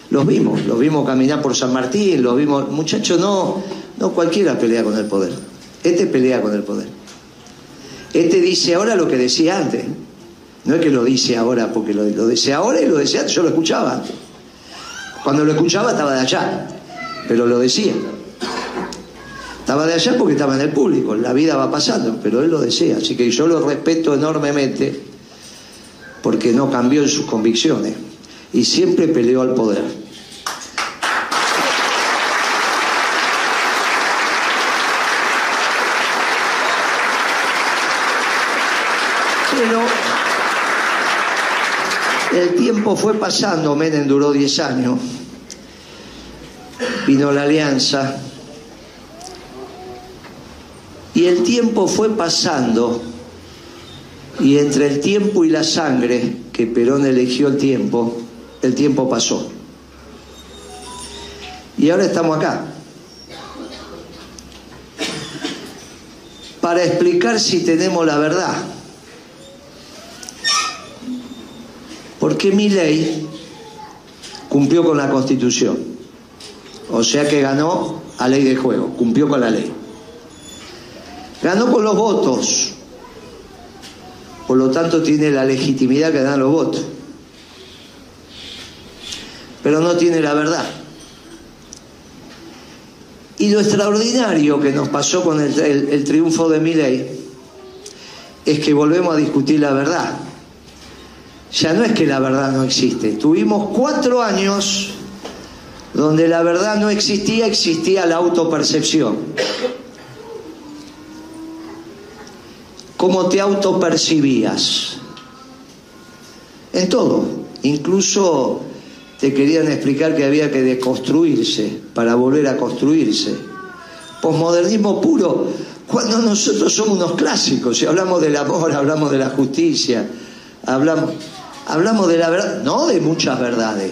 Los vimos, los vimos caminar por San Martín, los vimos. Muchachos, no, no cualquiera pelea con el poder. Este pelea con el poder. Este dice ahora lo que decía antes. No es que lo dice ahora porque lo, lo dice ahora y lo decía antes. Yo lo escuchaba antes. Cuando lo escuchaba estaba de allá, pero lo decía. Estaba de allá porque estaba en el público. La vida va pasando, pero él lo decía. Así que yo lo respeto enormemente porque no cambió en sus convicciones y siempre peleó al poder. el fue pasando, Menem duró 10 años, vino la alianza, y el tiempo fue pasando, y entre el tiempo y la sangre, que Perón eligió el tiempo, el tiempo pasó. Y ahora estamos acá. Para explicar si tenemos la verdad Porque mi ley cumplió con la Constitución. O sea que ganó a ley de juego, cumplió con la ley. Ganó con los votos. Por lo tanto tiene la legitimidad que dan los votos. Pero no tiene la verdad. Y lo extraordinario que nos pasó con el, el triunfo de mi ley es que volvemos a discutir la verdad. Ya no es que la verdad no existe. Tuvimos cuatro años donde la verdad no existía, existía la autopercepción. ¿Cómo te autopercibías? En todo. Incluso te querían explicar que había que deconstruirse para volver a construirse. Posmodernismo puro, cuando nosotros somos unos clásicos, si hablamos del amor, hablamos de la justicia, hablamos, hablamos de la verdad, no de muchas verdades,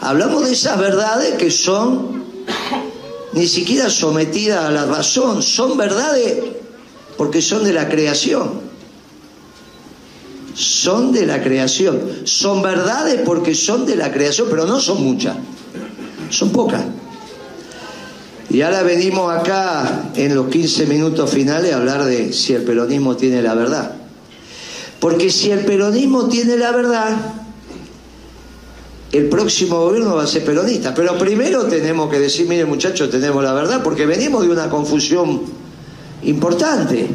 hablamos de esas verdades que son ni siquiera sometidas a la razón, son verdades porque son de la creación. Son de la creación. Son verdades porque son de la creación, pero no son muchas. Son pocas. Y ahora venimos acá en los 15 minutos finales a hablar de si el peronismo tiene la verdad. Porque si el peronismo tiene la verdad, el próximo gobierno va a ser peronista. Pero primero tenemos que decir, mire muchachos, tenemos la verdad, porque venimos de una confusión importante.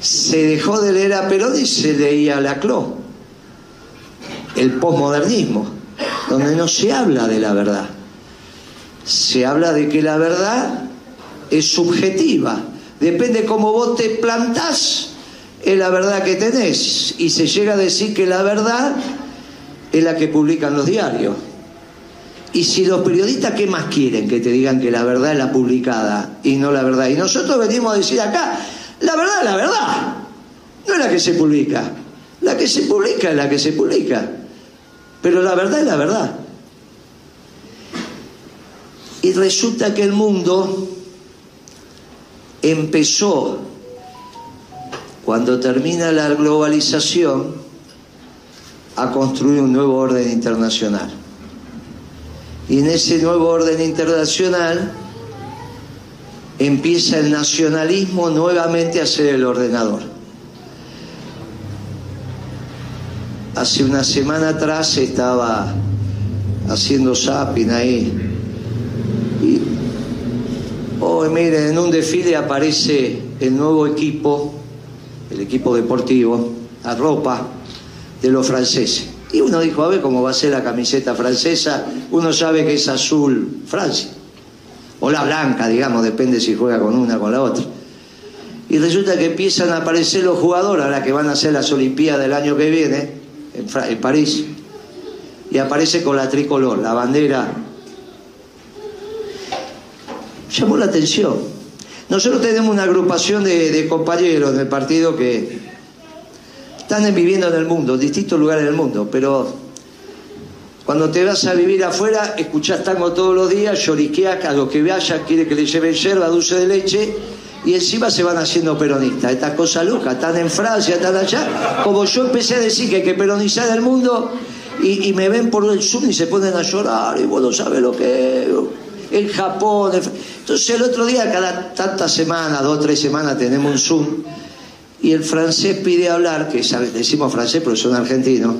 Se dejó de leer a Perón y se leía a el posmodernismo, donde no se habla de la verdad se habla de que la verdad es subjetiva. Depende cómo vos te plantás, es la verdad que tenés. Y se llega a decir que la verdad es la que publican los diarios. Y si los periodistas, ¿qué más quieren? Que te digan que la verdad es la publicada y no la verdad. Y nosotros venimos a decir acá, la verdad es la verdad, no es la que se publica. La que se publica es la que se publica. Pero la verdad es la verdad. Y resulta que el mundo empezó, cuando termina la globalización, a construir un nuevo orden internacional. Y en ese nuevo orden internacional empieza el nacionalismo nuevamente a ser el ordenador. Hace una semana atrás estaba haciendo zapping ahí y oh, miren, en un desfile aparece el nuevo equipo, el equipo deportivo, la ropa de los franceses. Y uno dijo, a ver cómo va a ser la camiseta francesa. Uno sabe que es azul Francia. O la blanca, digamos, depende si juega con una o con la otra. Y resulta que empiezan a aparecer los jugadores, ahora que van a hacer las Olimpiadas del año que viene, en, en París. Y aparece con la tricolor, la bandera llamó la atención. Nosotros tenemos una agrupación de, compañeros del partido que están viviendo en el mundo, en distintos lugares del mundo, pero cuando te vas a vivir afuera, escuchás tango todos los días, lloriqueas, a los que vaya quiere que le lleven yerba, dulce de leche, y encima se van haciendo peronistas. Estas cosas locas, están en Francia, están allá. Como yo empecé a decir que hay que peronizar el mundo, y, me ven por el Zoom y se ponen a llorar, y vos no sabes lo que es en Japón. Entonces el otro día, cada tantas semanas, dos o tres semanas, tenemos un Zoom y el francés pide hablar, que decimos francés pero son argentinos.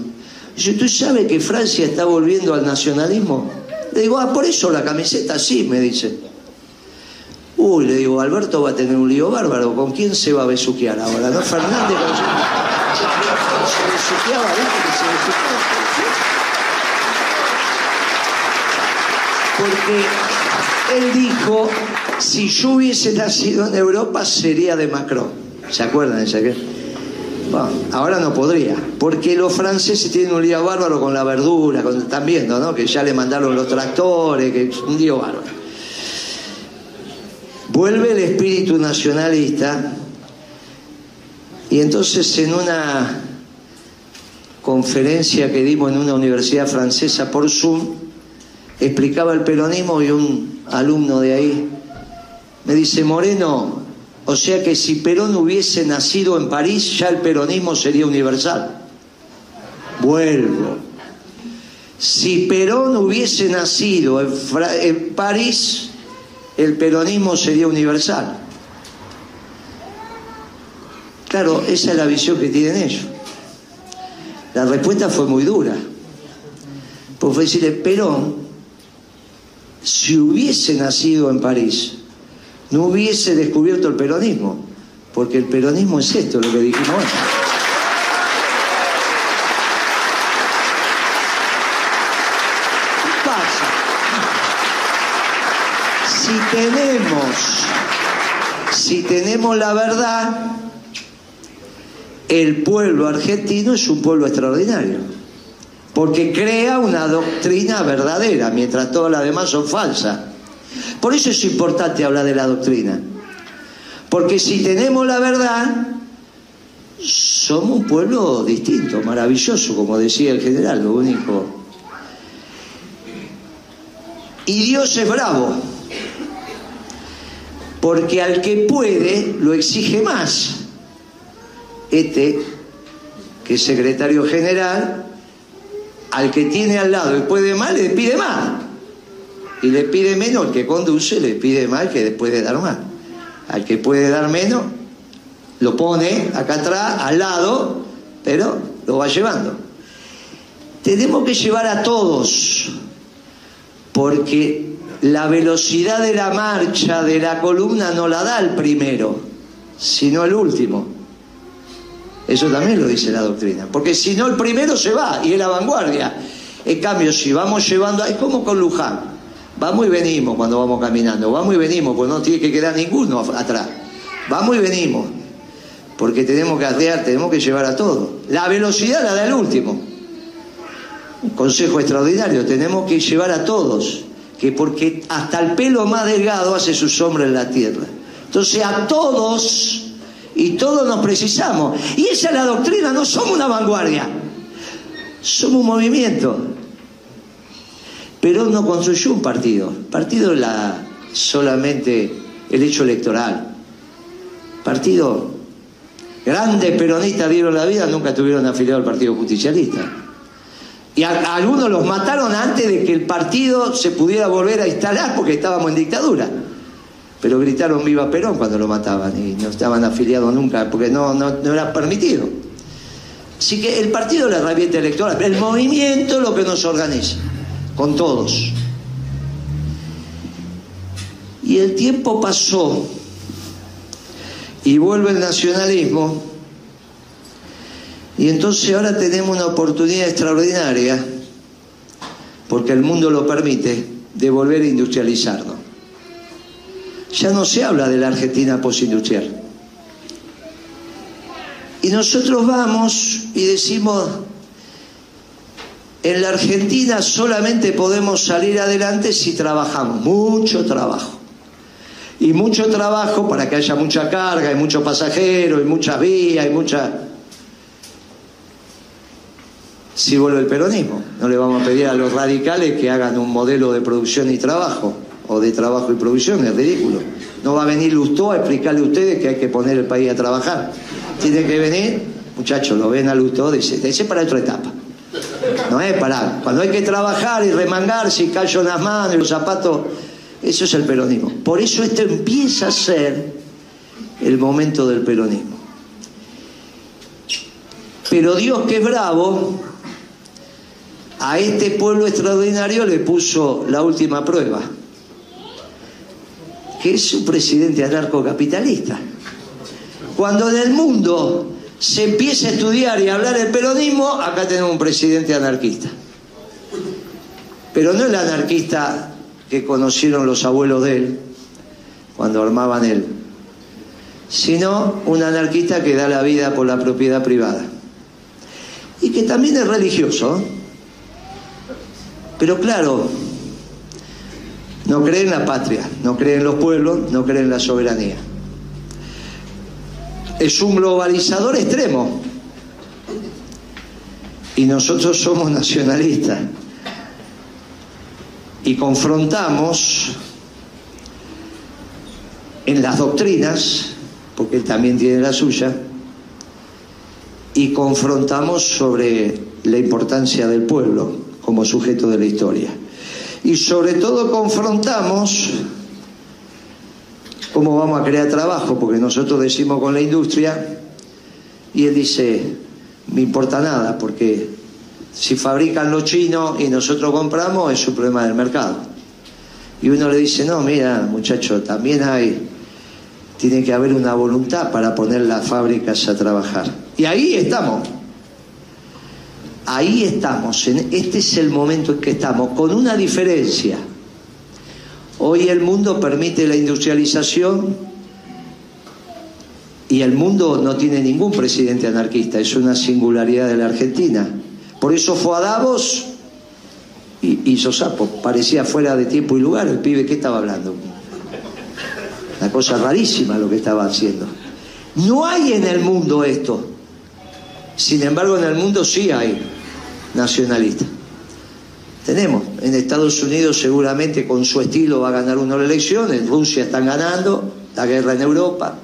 Dice, ¿tú sabes que Francia está volviendo al nacionalismo? Le digo, ah, por eso la camiseta sí, me dice. Uy, le digo, Alberto va a tener un lío bárbaro. ¿Con quién se va a besuquear ahora? ¿No? Fernández se besuqueaba, ¿viste? se besuqueaba. Porque él dijo, si yo hubiese nacido en Europa sería de Macron. ¿Se acuerdan de ese? Bueno, ahora no podría, porque los franceses tienen un lío bárbaro con la verdura, están viendo, ¿no? Que ya le mandaron los tractores, que un lío bárbaro. Vuelve el espíritu nacionalista y entonces en una conferencia que dimos en una universidad francesa por Zoom, explicaba el peronismo y un alumno de ahí me dice, Moreno, o sea que si Perón hubiese nacido en París, ya el peronismo sería universal. vuelvo. Si Perón hubiese nacido en, París, el peronismo sería universal. Claro, esa es la visión que tienen ellos. La respuesta fue muy dura. Porque fue decirle, Perón, si hubiese nacido en París, no hubiese descubierto el peronismo. Porque el peronismo es esto, lo que dijimos antes. ¿Qué pasa? Si tenemos, si tenemos la verdad, el pueblo argentino es un pueblo extraordinario, porque crea una doctrina verdadera, mientras todas las demás son falsas. Por eso es importante hablar de la doctrina, porque si tenemos la verdad, somos un pueblo distinto, maravilloso, como decía el general, lo único. Y Dios es bravo, porque al que puede lo exige más este, que es secretario general, al que tiene al lado y puede más, le pide más. Y le pide menos, el que conduce le pide más, que puede dar más. Al que puede dar menos, lo pone acá atrás, al lado, pero lo va llevando. Tenemos que llevar a todos, porque la velocidad de la marcha de la columna no la da el primero, sino el último. Eso también lo dice la doctrina. Porque si no, el primero se va y es la vanguardia. En cambio, si vamos llevando, es como con Luján. Vamos y venimos cuando vamos caminando. Vamos y venimos, pues no tiene que quedar ninguno atrás. Vamos y venimos. Porque tenemos que arrear, tenemos que llevar a todos. La velocidad la da el último. Un consejo extraordinario. Tenemos que llevar a todos. Que porque hasta el pelo más delgado hace su sombra en la tierra. Entonces a todos y todos nos precisamos. Y esa es la doctrina, no somos una vanguardia, somos un movimiento. Perón no construyó un partido, partido solamente el hecho electoral. Partido, grandes peronistas dieron la vida, nunca tuvieron afiliado al Partido Justicialista. Y algunos los mataron antes de que el partido se pudiera volver a instalar porque estábamos en dictadura pero gritaron viva Perón cuando lo mataban y no estaban afiliados nunca porque no, no, no era permitido. Así que el partido es la herramienta electoral, el movimiento lo que nos organiza, con todos. Y el tiempo pasó y vuelve el nacionalismo y entonces ahora tenemos una oportunidad extraordinaria, porque el mundo lo permite, de volver a industrializarnos ya no se habla de la Argentina postindustrial. Y nosotros vamos y decimos, en la Argentina solamente podemos salir adelante si trabajamos, mucho trabajo. Y mucho trabajo para que haya mucha carga y muchos pasajeros y muchas vías y mucha... Si vuelve el peronismo, no le vamos a pedir a los radicales que hagan un modelo de producción y trabajo o de trabajo y producción, es ridículo. No va a venir Lustó a explicarle a ustedes que hay que poner el país a trabajar. Tiene que venir, muchachos, lo ven a Lustó, dice, dice para otra etapa. No es para, cuando hay que trabajar y remangarse y callo en las manos y los zapatos, eso es el peronismo. Por eso esto empieza a ser el momento del peronismo. Pero Dios que es bravo, a este pueblo extraordinario le puso la última prueba que es un presidente anarcocapitalista. Cuando en el mundo se empieza a estudiar y a hablar del peronismo, acá tenemos un presidente anarquista. Pero no el anarquista que conocieron los abuelos de él cuando armaban él, sino un anarquista que da la vida por la propiedad privada. Y que también es religioso. Pero claro, no cree en la patria, no cree en los pueblos, no cree en la soberanía. Es un globalizador extremo. Y nosotros somos nacionalistas. Y confrontamos en las doctrinas, porque él también tiene la suya, y confrontamos sobre la importancia del pueblo como sujeto de la historia. Y sobre todo confrontamos cómo vamos a crear trabajo, porque nosotros decimos con la industria, y él dice, me importa nada, porque si fabrican los chinos y nosotros compramos, es un problema del mercado. Y uno le dice, no, mira, muchacho, también hay, tiene que haber una voluntad para poner las fábricas a trabajar. Y ahí estamos. Ahí estamos, este es el momento en que estamos, con una diferencia. Hoy el mundo permite la industrialización y el mundo no tiene ningún presidente anarquista, es una singularidad de la Argentina. Por eso fue a Davos y hizo sapo, parecía fuera de tiempo y lugar el pibe que estaba hablando. Una cosa rarísima lo que estaba haciendo. No hay en el mundo esto. Sin embargo, en el mundo sí hay nacionalistas. Tenemos. En Estados Unidos seguramente con su estilo va a ganar una elección, en Rusia están ganando, la guerra en Europa.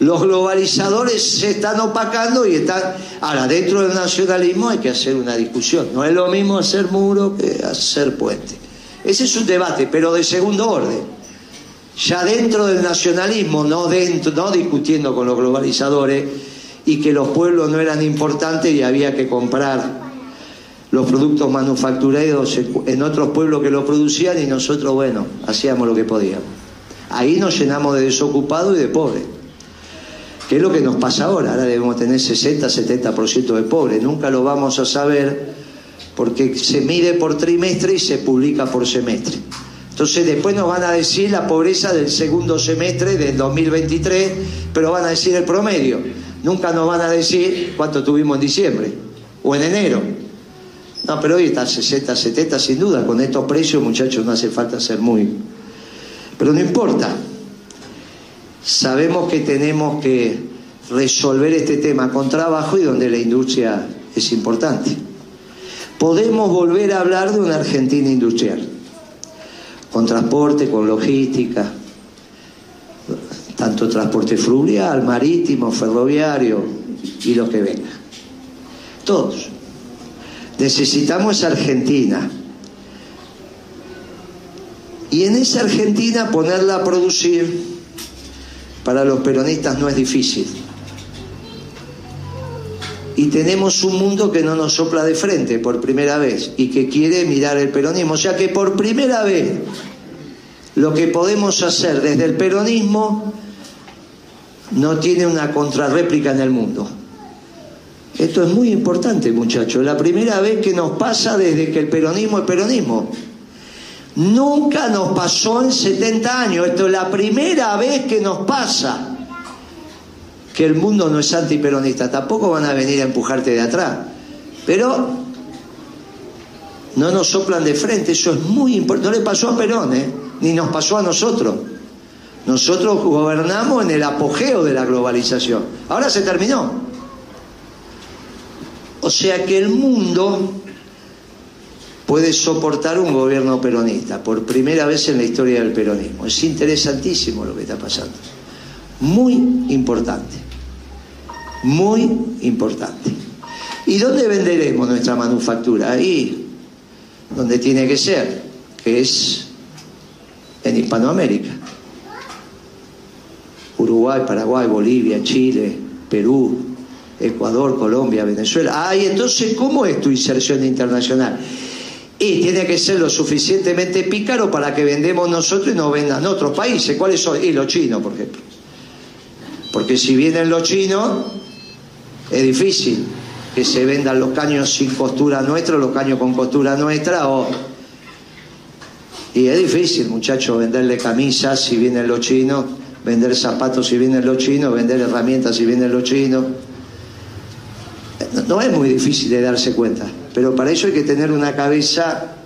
Los globalizadores se están opacando y están... Ahora, dentro del nacionalismo hay que hacer una discusión. No es lo mismo hacer muro que hacer puente. Ese es un debate, pero de segundo orden. Ya dentro del nacionalismo, no, dentro, no discutiendo con los globalizadores y que los pueblos no eran importantes y había que comprar los productos manufacturados en otros pueblos que lo producían y nosotros, bueno, hacíamos lo que podíamos. Ahí nos llenamos de desocupados y de pobres. ¿Qué es lo que nos pasa ahora? Ahora debemos tener 60, 70% de pobres. Nunca lo vamos a saber porque se mide por trimestre y se publica por semestre. Entonces después nos van a decir la pobreza del segundo semestre del 2023, pero van a decir el promedio. Nunca nos van a decir cuánto tuvimos en diciembre o en enero. No, pero hoy está 60, 70 sin duda. Con estos precios, muchachos, no hace falta ser muy... Pero no importa. Sabemos que tenemos que resolver este tema con trabajo y donde la industria es importante. Podemos volver a hablar de una Argentina industrial, con transporte, con logística, tanto transporte fluvial, marítimo, ferroviario y lo que venga. Todos. Necesitamos Argentina. Y en esa Argentina ponerla a producir para los peronistas no es difícil. Y tenemos un mundo que no nos sopla de frente por primera vez y que quiere mirar el peronismo. O sea que por primera vez lo que podemos hacer desde el peronismo no tiene una contrarréplica en el mundo. Esto es muy importante, muchachos. La primera vez que nos pasa desde que el peronismo es peronismo. Nunca nos pasó en 70 años. Esto es la primera vez que nos pasa que el mundo no es antiperonista. Tampoco van a venir a empujarte de atrás. Pero no nos soplan de frente. Eso es muy importante. No le pasó a Perón, ¿eh? ni nos pasó a nosotros. Nosotros gobernamos en el apogeo de la globalización. Ahora se terminó. O sea que el mundo puede soportar un gobierno peronista, por primera vez en la historia del peronismo. Es interesantísimo lo que está pasando. Muy importante. Muy importante. ¿Y dónde venderemos nuestra manufactura? Ahí, donde tiene que ser, que es en Hispanoamérica. Uruguay, Paraguay, Bolivia, Chile, Perú, Ecuador, Colombia, Venezuela. Ay, entonces, ¿cómo es tu inserción internacional? Y tiene que ser lo suficientemente pícaro para que vendemos nosotros y no vendan otros países. ¿Cuáles son? Y los chinos, por ejemplo. Porque si vienen los chinos, es difícil que se vendan los caños sin costura nuestra, los caños con costura nuestra, o... Y es difícil, muchachos, venderle camisas si vienen los chinos, vender zapatos si vienen los chinos, vender herramientas si vienen los chinos. No es muy difícil de darse cuenta. Pero para eso hay que tener una cabeza...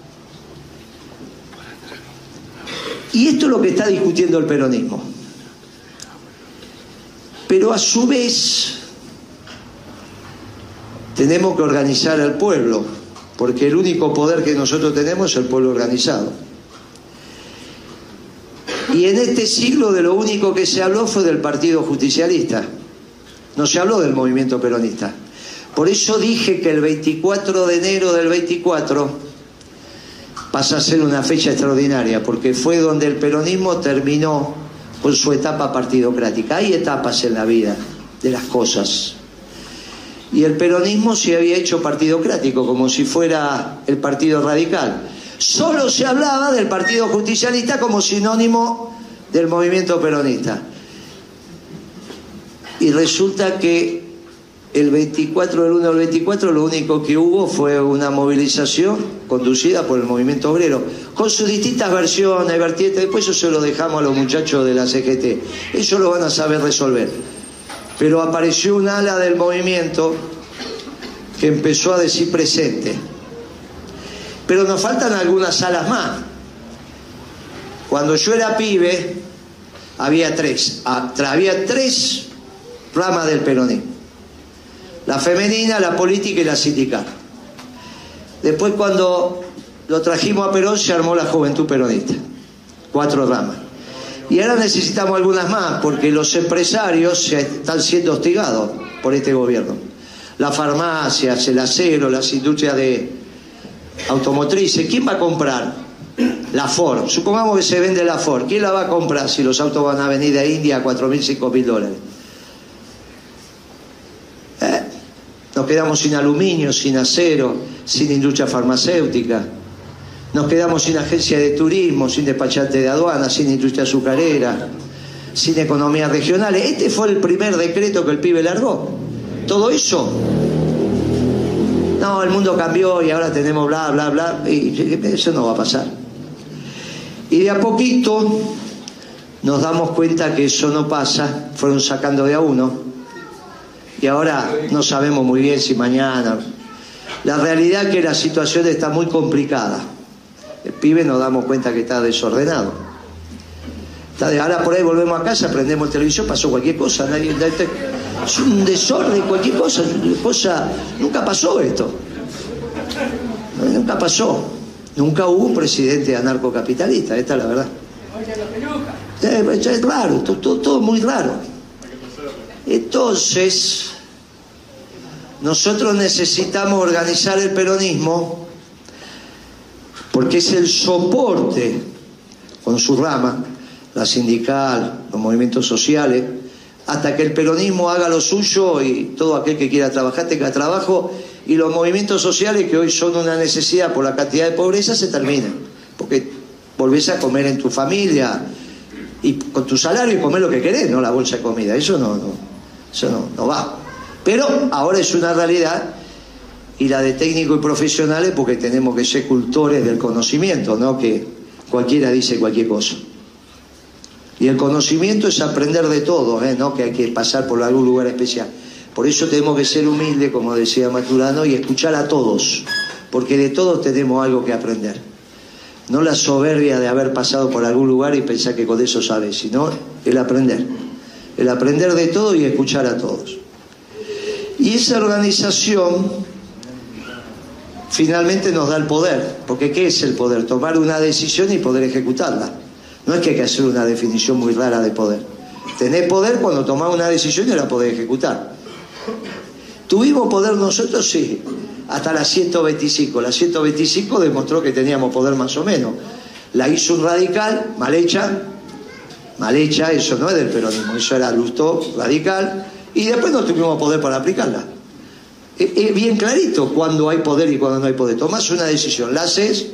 Y esto es lo que está discutiendo el peronismo. Pero a su vez tenemos que organizar al pueblo, porque el único poder que nosotros tenemos es el pueblo organizado. Y en este siglo de lo único que se habló fue del Partido Justicialista, no se habló del movimiento peronista. Por eso dije que el 24 de enero del 24 pasa a ser una fecha extraordinaria, porque fue donde el peronismo terminó con su etapa partidocrática. Hay etapas en la vida de las cosas. Y el peronismo se había hecho partidocrático, como si fuera el partido radical. Solo se hablaba del partido justicialista como sinónimo del movimiento peronista. Y resulta que el 24 del 1 al 24 lo único que hubo fue una movilización conducida por el movimiento obrero, con sus distintas versiones, vertientes, después eso se lo dejamos a los muchachos de la CGT, eso lo van a saber resolver. Pero apareció un ala del movimiento que empezó a decir presente. Pero nos faltan algunas alas más. Cuando yo era pibe, había tres. Ah, había tres ramas del peronismo. La femenina, la política y la sindical. Después cuando lo trajimos a Perón se armó la juventud peronista. Cuatro ramas. Y ahora necesitamos algunas más porque los empresarios están siendo hostigados por este gobierno. Las farmacias, el acero, las industrias de automotrices. ¿Quién va a comprar? La Ford. Supongamos que se vende la Ford. ¿Quién la va a comprar si los autos van a venir de India a 4.000, 5.000 dólares? Nos quedamos sin aluminio, sin acero, sin industria farmacéutica. Nos quedamos sin agencia de turismo, sin despachante de aduana, sin industria azucarera, sin economías regionales. Este fue el primer decreto que el pibe largó. Todo eso. No, el mundo cambió y ahora tenemos bla, bla, bla. Y eso no va a pasar. Y de a poquito nos damos cuenta que eso no pasa. Fueron sacando de a uno. Y ahora no sabemos muy bien si mañana. La realidad es que la situación está muy complicada. El pibe nos damos cuenta que está desordenado. Está de, ahora por ahí volvemos a casa, prendemos el televisor, pasó cualquier cosa. Nadie, es un desorden, cualquier cosa, cosa. Nunca pasó esto. Nunca pasó. Nunca hubo un presidente anarcocapitalista, esta es la verdad. Es raro, todo, todo muy raro. Entonces, nosotros necesitamos organizar el peronismo porque es el soporte con su rama, la sindical, los movimientos sociales, hasta que el peronismo haga lo suyo y todo aquel que quiera trabajar tenga trabajo y los movimientos sociales que hoy son una necesidad por la cantidad de pobreza se terminen, porque volvés a comer en tu familia y con tu salario y comer lo que querés, no la bolsa de comida, eso no eso no, no va. Pero ahora es una realidad y la de técnicos y profesionales porque tenemos que ser cultores del conocimiento, no que cualquiera dice cualquier cosa. Y el conocimiento es aprender de todo, ¿eh? no que hay que pasar por algún lugar especial. Por eso tenemos que ser humildes, como decía Maturano, y escuchar a todos, porque de todos tenemos algo que aprender. No la soberbia de haber pasado por algún lugar y pensar que con eso sabes, sino el aprender. El aprender de todo y escuchar a todos. Y esa organización finalmente nos da el poder, porque ¿qué es el poder? Tomar una decisión y poder ejecutarla. No es que hay que hacer una definición muy rara de poder. Tener poder cuando tomás una decisión y la podés ejecutar. ¿Tuvimos poder nosotros? Sí, hasta la 125. La 125 demostró que teníamos poder más o menos. La hizo un radical, mal hecha, mal hecha, eso no es del peronismo, eso era Lustó, radical, y después no tuvimos poder para aplicarla. Es bien clarito cuando hay poder y cuando no hay poder. Tomás una decisión, la haces,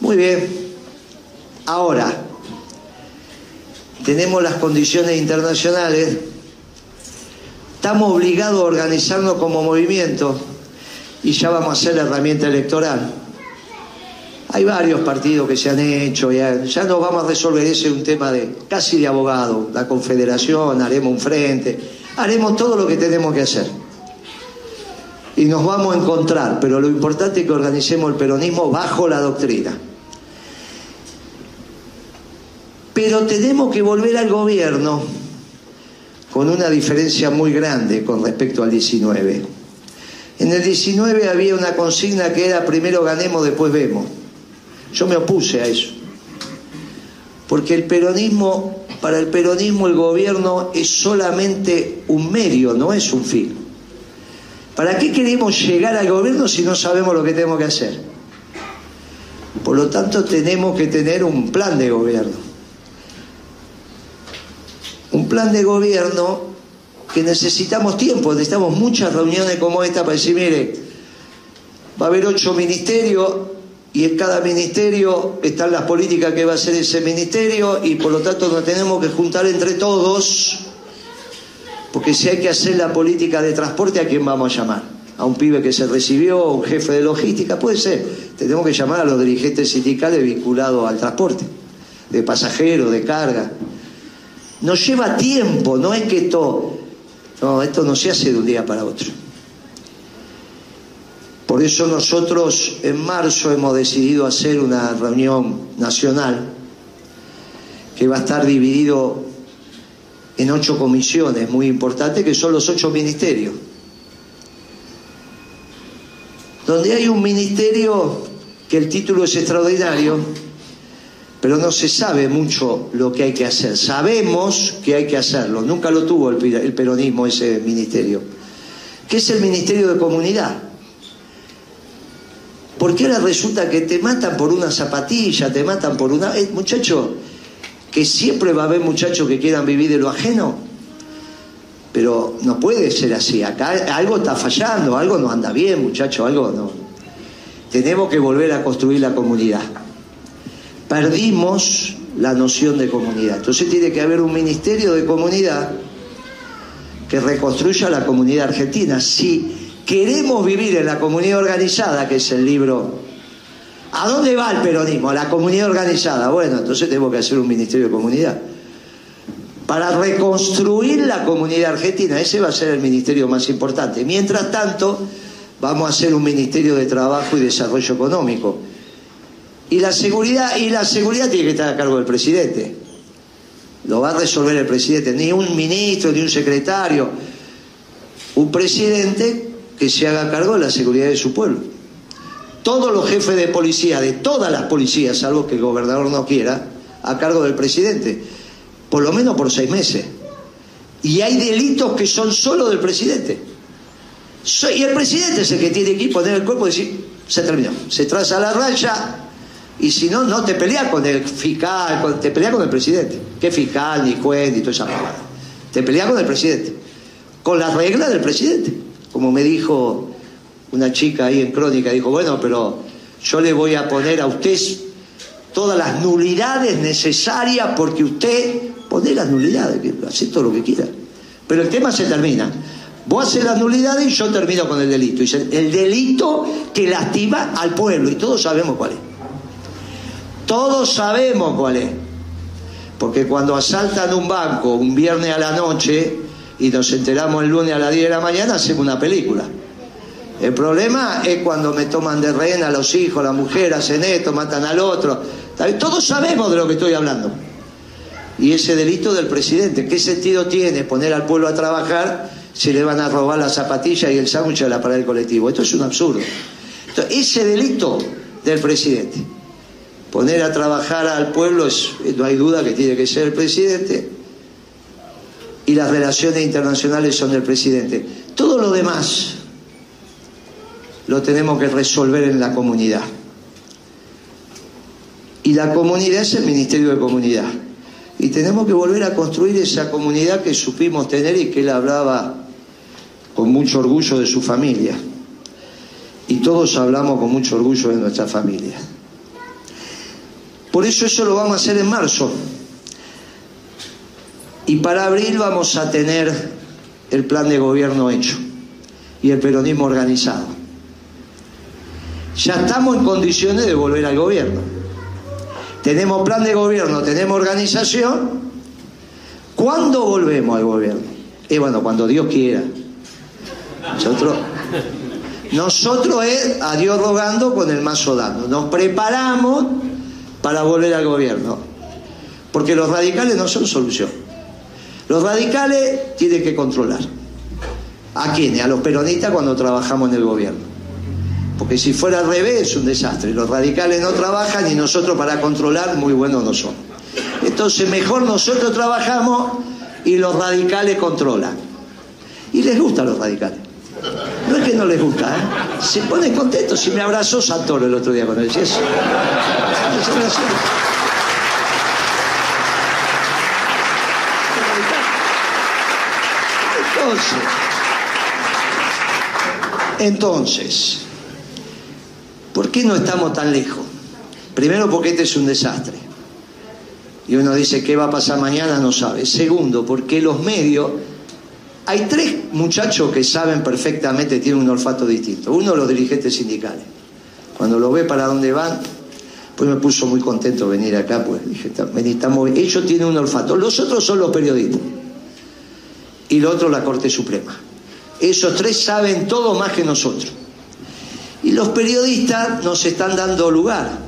muy bien. Ahora, tenemos las condiciones internacionales, estamos obligados a organizarnos como movimiento y ya vamos a hacer la herramienta electoral. Hay varios partidos que se han hecho, ya, ya nos vamos a resolver, ese es un tema de casi de abogado, la confederación, haremos un frente, haremos todo lo que tenemos que hacer. Y nos vamos a encontrar, pero lo importante es que organicemos el peronismo bajo la doctrina. Pero tenemos que volver al gobierno con una diferencia muy grande con respecto al 19. En el 19 había una consigna que era primero ganemos, después vemos. Yo me opuse a eso. Porque el peronismo, para el peronismo el gobierno es solamente un medio, no es un fin. ¿Para qué queremos llegar al gobierno si no sabemos lo que tenemos que hacer? Por lo tanto, tenemos que tener un plan de gobierno. Un plan de gobierno que necesitamos tiempo, necesitamos muchas reuniones como esta para decir, mire, va a haber ocho ministerios y en cada ministerio están las políticas que va a hacer ese ministerio y por lo tanto nos tenemos que juntar entre todos, porque si hay que hacer la política de transporte, ¿a quién vamos a llamar? A un pibe que se recibió, un jefe de logística, puede ser. Tenemos que llamar a los dirigentes sindicales vinculados al transporte, de pasajeros, de carga. Nos lleva tiempo, no es que esto, no, esto no se hace de un día para otro. Por eso nosotros en marzo hemos decidido hacer una reunión nacional que va a estar dividido en ocho comisiones muy importantes, que son los ocho ministerios. Donde hay un ministerio que el título es extraordinario, pero no se sabe mucho lo que hay que hacer. Sabemos que hay que hacerlo, nunca lo tuvo el peronismo ese ministerio, que es el Ministerio de Comunidad. Porque ahora resulta que te matan por una zapatilla, te matan por una... Eh, muchacho, que siempre va a haber muchachos que quieran vivir de lo ajeno, pero no puede ser así. Acá algo está fallando, algo no anda bien, muchacho, algo no. Tenemos que volver a construir la comunidad. Perdimos la noción de comunidad. Entonces tiene que haber un ministerio de comunidad que reconstruya la comunidad argentina. Si queremos vivir en la comunidad organizada, que es el libro. ¿A dónde va el peronismo? A la comunidad organizada. Bueno, entonces tenemos que hacer un ministerio de comunidad. Para reconstruir la comunidad argentina, ese va a ser el ministerio más importante. Mientras tanto, vamos a hacer un ministerio de trabajo y desarrollo económico. Y la seguridad, y la seguridad tiene que estar a cargo del presidente. Lo va a resolver el presidente, ni un ministro, ni un secretario. Un presidente que se haga cargo de la seguridad de su pueblo. Todos los jefes de policía, de todas las policías, salvo que el gobernador no quiera, a cargo del presidente, por lo menos por seis meses. Y hay delitos que son solo del presidente. Y el presidente es el que tiene que poner el cuerpo y decir, se terminó, se traza la raya y si no, no te peleas con el fiscal, te peleas con el presidente. ¿Qué fiscal, ni juez, ni toda esa palabra? Te peleas con el presidente, con las reglas del presidente como me dijo una chica ahí en Crónica, dijo, bueno, pero yo le voy a poner a usted todas las nulidades necesarias porque usted pone las nulidades, hace todo lo que quiera. Pero el tema se termina. Vos haces las nulidades y yo termino con el delito. el delito que lastima al pueblo y todos sabemos cuál es. Todos sabemos cuál es. Porque cuando asaltan un banco un viernes a la noche, y nos enteramos el lunes a las 10 de la mañana, hacemos una película. El problema es cuando me toman de rehén los hijos, la mujer, hacen esto, matan al otro. Todos sabemos de lo que estoy hablando. Y ese delito del presidente, ¿qué sentido tiene poner al pueblo a trabajar si le van a robar la zapatilla y el sándwich a la parada del colectivo? Esto es un absurdo. ese delito del presidente, poner a trabajar al pueblo, no hay duda que tiene que ser el presidente, y las relaciones internacionales son del presidente. Todo lo demás lo tenemos que resolver en la comunidad. Y la comunidad es el Ministerio de Comunidad. Y tenemos que volver a construir esa comunidad que supimos tener y que él hablaba con mucho orgullo de su familia. Y todos hablamos con mucho orgullo de nuestra familia. Por eso eso lo vamos a hacer en marzo. Y para abril vamos a tener el plan de gobierno hecho y el peronismo organizado. Ya estamos en condiciones de volver al gobierno. Tenemos plan de gobierno, tenemos organización. ¿Cuándo volvemos al gobierno? Y bueno, cuando Dios quiera. Nosotros, nosotros es a Dios rogando con el mazo dando. Nos preparamos para volver al gobierno. Porque los radicales no son solución. Los radicales tienen que controlar. ¿A quiénes? A los peronistas cuando trabajamos en el gobierno. Porque si fuera al revés es un desastre. Los radicales no trabajan y nosotros para controlar muy buenos no son. Entonces mejor nosotros trabajamos y los radicales controlan. Y les gusta a los radicales. No es que no les gusta, ¿eh? Se ponen contentos. Si me abrazó Santoro el otro día cuando decía eso. Es gracioso. Entonces, ¿por qué no estamos tan lejos? Primero porque este es un desastre. Y uno dice, ¿qué va a pasar mañana? No sabe. Segundo, porque los medios... Hay tres muchachos que saben perfectamente, tienen un olfato distinto. Uno, los dirigentes sindicales. Cuando lo ve para dónde van, pues me puso muy contento venir acá, pues dije, estamos... ellos tienen un olfato. Los otros son los periodistas. Y lo otro, la Corte Suprema. Esos tres saben todo más que nosotros. Y los periodistas nos están dando lugar.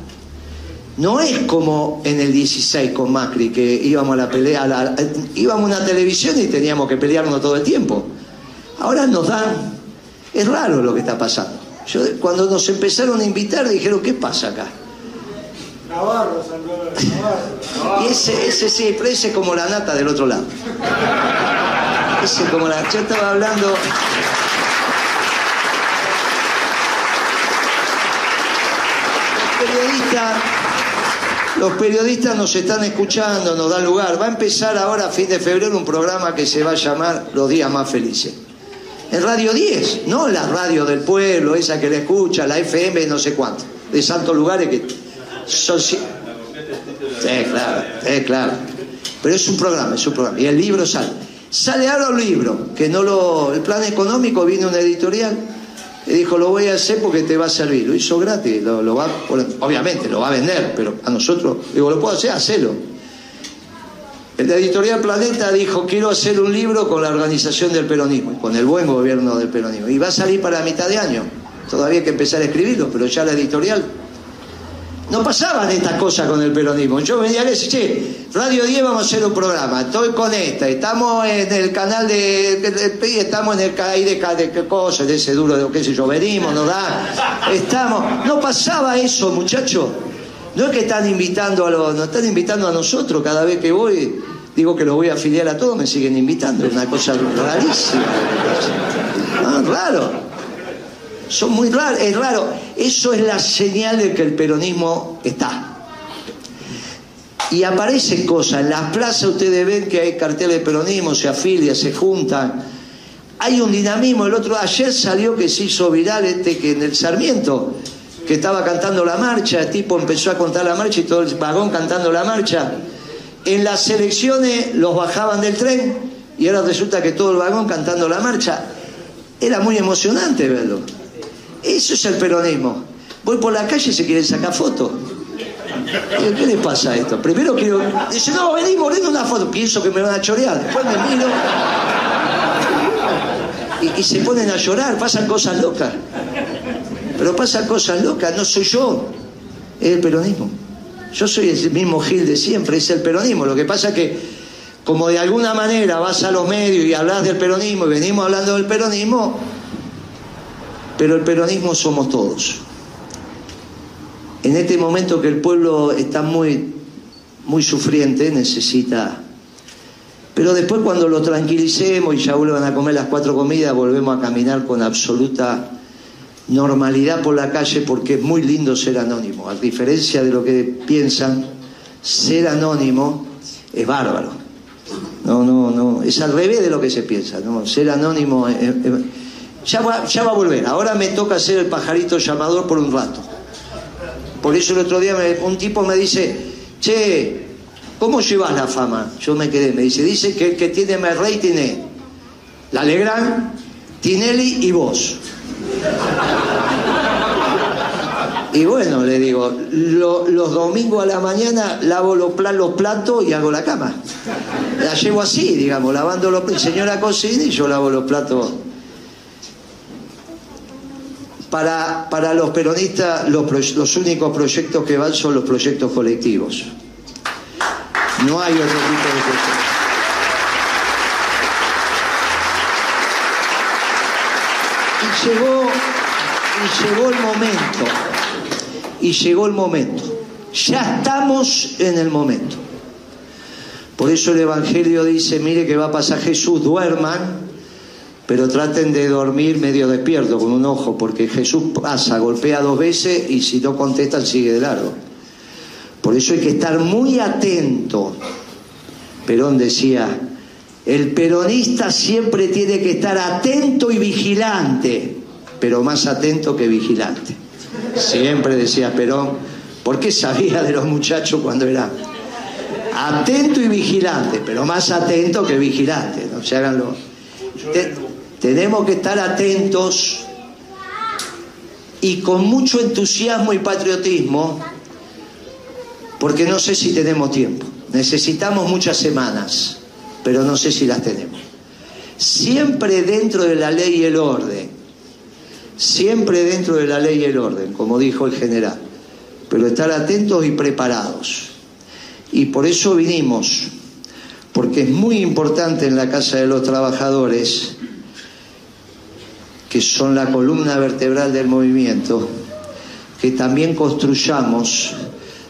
No es como en el 16 con Macri, que íbamos a la pelea, a la- íbamos a una televisión y teníamos que pelearnos todo el tiempo. Ahora nos dan, es raro lo que está pasando. Yo, cuando nos empezaron a invitar dijeron, ¿qué pasa acá? Navarro, Salvador, Navarro. Y ese, ese sí, pero ese es como la nata del otro lado. Como la. Yo estaba hablando. Los periodistas, los periodistas nos están escuchando, nos dan lugar. Va a empezar ahora a fin de febrero un programa que se va a llamar Los Días Más Felices. En Radio 10, no la radio del pueblo, esa que le escucha, la FM, no sé cuánto, de santos lugares que son. Sí, claro, sí, claro. Pero es un programa, es un programa. Y el libro sale. Sale ahora un libro, que no lo. El plan económico viene una editorial y dijo, lo voy a hacer porque te va a servir. Lo hizo gratis, lo, va obviamente lo va a vender, pero a nosotros, digo, lo puedo hacer, hacelo. El de Editorial Planeta dijo, quiero hacer un libro con la organización del peronismo, con el buen gobierno del peronismo. Y va a salir para mitad de año. Todavía hay que empezar a escribirlo, pero ya la editorial no pasaban estas cosas con el peronismo. Yo venía a decir, che, Radio 10 vamos a hacer un programa, estoy con esta, estamos en el canal de, de- de- estamos en el ahí de, de qué cosa, de ese duro, de qué sé yo, venimos, nos da, estamos. No pasaba eso, muchachos. No es que están invitando a los, nos están invitando a nosotros cada vez que voy, digo que los voy a afiliar a todos, me siguen invitando, es una cosa rarísima. Ah, raro son muy raros, es raro. Eso es la señal de que el peronismo está. Y aparecen cosas. En las plazas ustedes ven que hay carteles de peronismo, se afilian, se juntan. Hay un dinamismo. El otro, ayer salió que se hizo viral este que en el Sarmiento, que estaba cantando la marcha, el tipo empezó a contar la marcha y todo el vagón cantando la marcha. En las elecciones los bajaban del tren y ahora resulta que todo el vagón cantando la marcha. Era muy emocionante verlo. Eso es el peronismo. Voy por la calle y se quieren sacar fotos. ¿Qué le pasa a esto? Primero quiero. Dice, no, vení, moreno una foto. Pienso que me van a chorear. Después me miro. Y, y se ponen a llorar, pasan cosas locas. Pero pasan cosas locas, no soy yo, es el peronismo. Yo soy el mismo Gil de siempre, es el peronismo. Lo que pasa que, como de alguna manera vas a los medios y hablas del peronismo y venimos hablando del peronismo, pero el peronismo somos todos. En este momento que el pueblo está muy, muy sufriente, necesita... Pero después cuando lo tranquilicemos y ya vuelvan a comer las cuatro comidas, volvemos a caminar con absoluta normalidad por la calle porque es muy lindo ser anónimo. A diferencia de lo que piensan, ser anónimo es bárbaro. No, no, no, es al revés de lo que se piensa. ¿no? Ser anónimo es- es- ya, va, ya va a volver. Ahora me toca ser el pajarito llamador por un rato. Por eso el otro día un tipo me dice, che, ¿cómo llevas la fama? Yo me quedé, me dice, dice que el tiene más rating es la Legrand, Tinelli y vos. Y bueno, le digo, lo- los domingos a la mañana lavo los, los platos y hago la cama. La llevo así, digamos, lavando los platos. Señora cocina y yo lavo los platos. Para, para los peronistas, los, los únicos proyectos que van son los proyectos colectivos. No hay otro tipo de proyectos. Y llegó, y llegó el momento. Y llegó el momento. Ya estamos en el momento. Por eso el Evangelio dice, mire que va a pasar Jesús, duerman, pero traten de dormir medio despierto con un ojo, porque Jesús pasa, golpea dos veces y si no contestan sigue de largo. Por eso hay que estar muy atento. Perón decía, el peronista siempre tiene que estar atento y vigilante, pero más atento que vigilante. Siempre decía Perón, porque sabía de los muchachos cuando era atento y vigilante, pero más atento que vigilante, no se hagan tenemos que estar atentos y con mucho entusiasmo y patriotismo, porque no sé si tenemos tiempo. Necesitamos muchas semanas, pero no sé si las tenemos. Siempre dentro de la ley y el orden. Siempre dentro de la ley y el orden, como dijo el general. Pero estar atentos y preparados. Y por eso vinimos, porque es muy importante en la Casa de los Trabajadores, que son la columna vertebral del movimiento, que también construyamos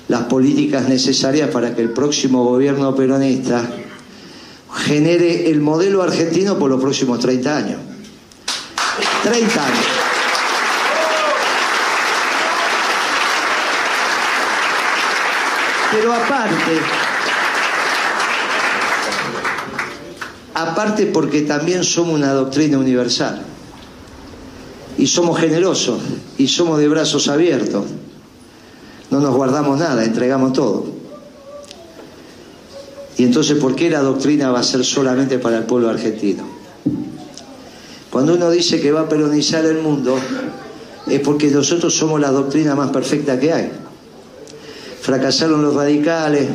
las políticas necesarias para que el próximo gobierno peronista genere el modelo argentino por los próximos 30 años. 30 años. Pero aparte, aparte porque también somos una doctrina universal y somos generosos y somos de brazos abiertos no nos guardamos nada, entregamos todo. Y entonces, ¿por qué la doctrina va a ser solamente para el pueblo argentino? Cuando uno dice que va a peronizar el mundo, es porque nosotros somos la doctrina más perfecta que hay. Fracasaron los radicales,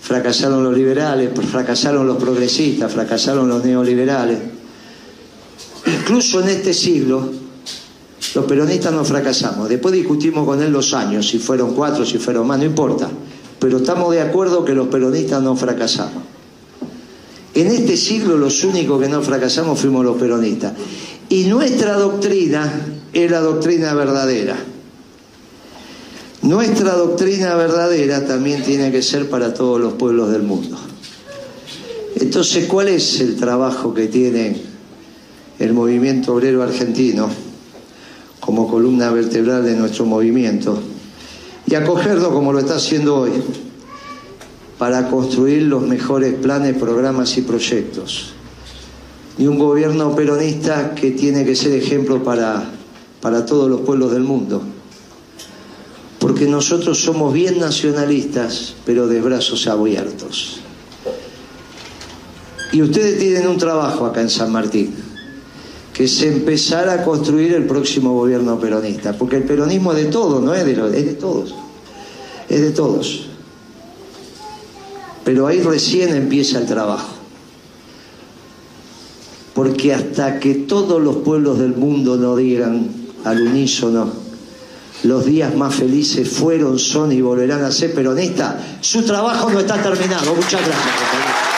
fracasaron los liberales, fracasaron los progresistas, fracasaron los neoliberales. Incluso en este siglo, los peronistas no fracasamos. Después discutimos con él los años, si fueron cuatro, si fueron más, no importa. Pero estamos de acuerdo que los peronistas no fracasamos. En este siglo los únicos que no fracasamos fuimos los peronistas. Y nuestra doctrina es la doctrina verdadera. Nuestra doctrina verdadera también tiene que ser para todos los pueblos del mundo. Entonces, ¿cuál es el trabajo que tiene el movimiento obrero argentino? Como columna vertebral de nuestro movimiento y acogernos como lo está haciendo hoy para construir los mejores planes, programas y proyectos. Y un gobierno peronista que tiene que ser ejemplo para, para todos los pueblos del mundo. Porque nosotros somos bien nacionalistas, pero de brazos abiertos. Y ustedes tienen un trabajo acá en San Martín que se empezara a construir el próximo gobierno peronista, porque el peronismo es de todos, no es de, todos, es de todos. Pero ahí recién empieza el trabajo. Porque hasta que todos los pueblos del mundo no digan al unísono, los días más felices fueron, son y volverán a ser peronistas, su trabajo no está terminado. Muchas gracias.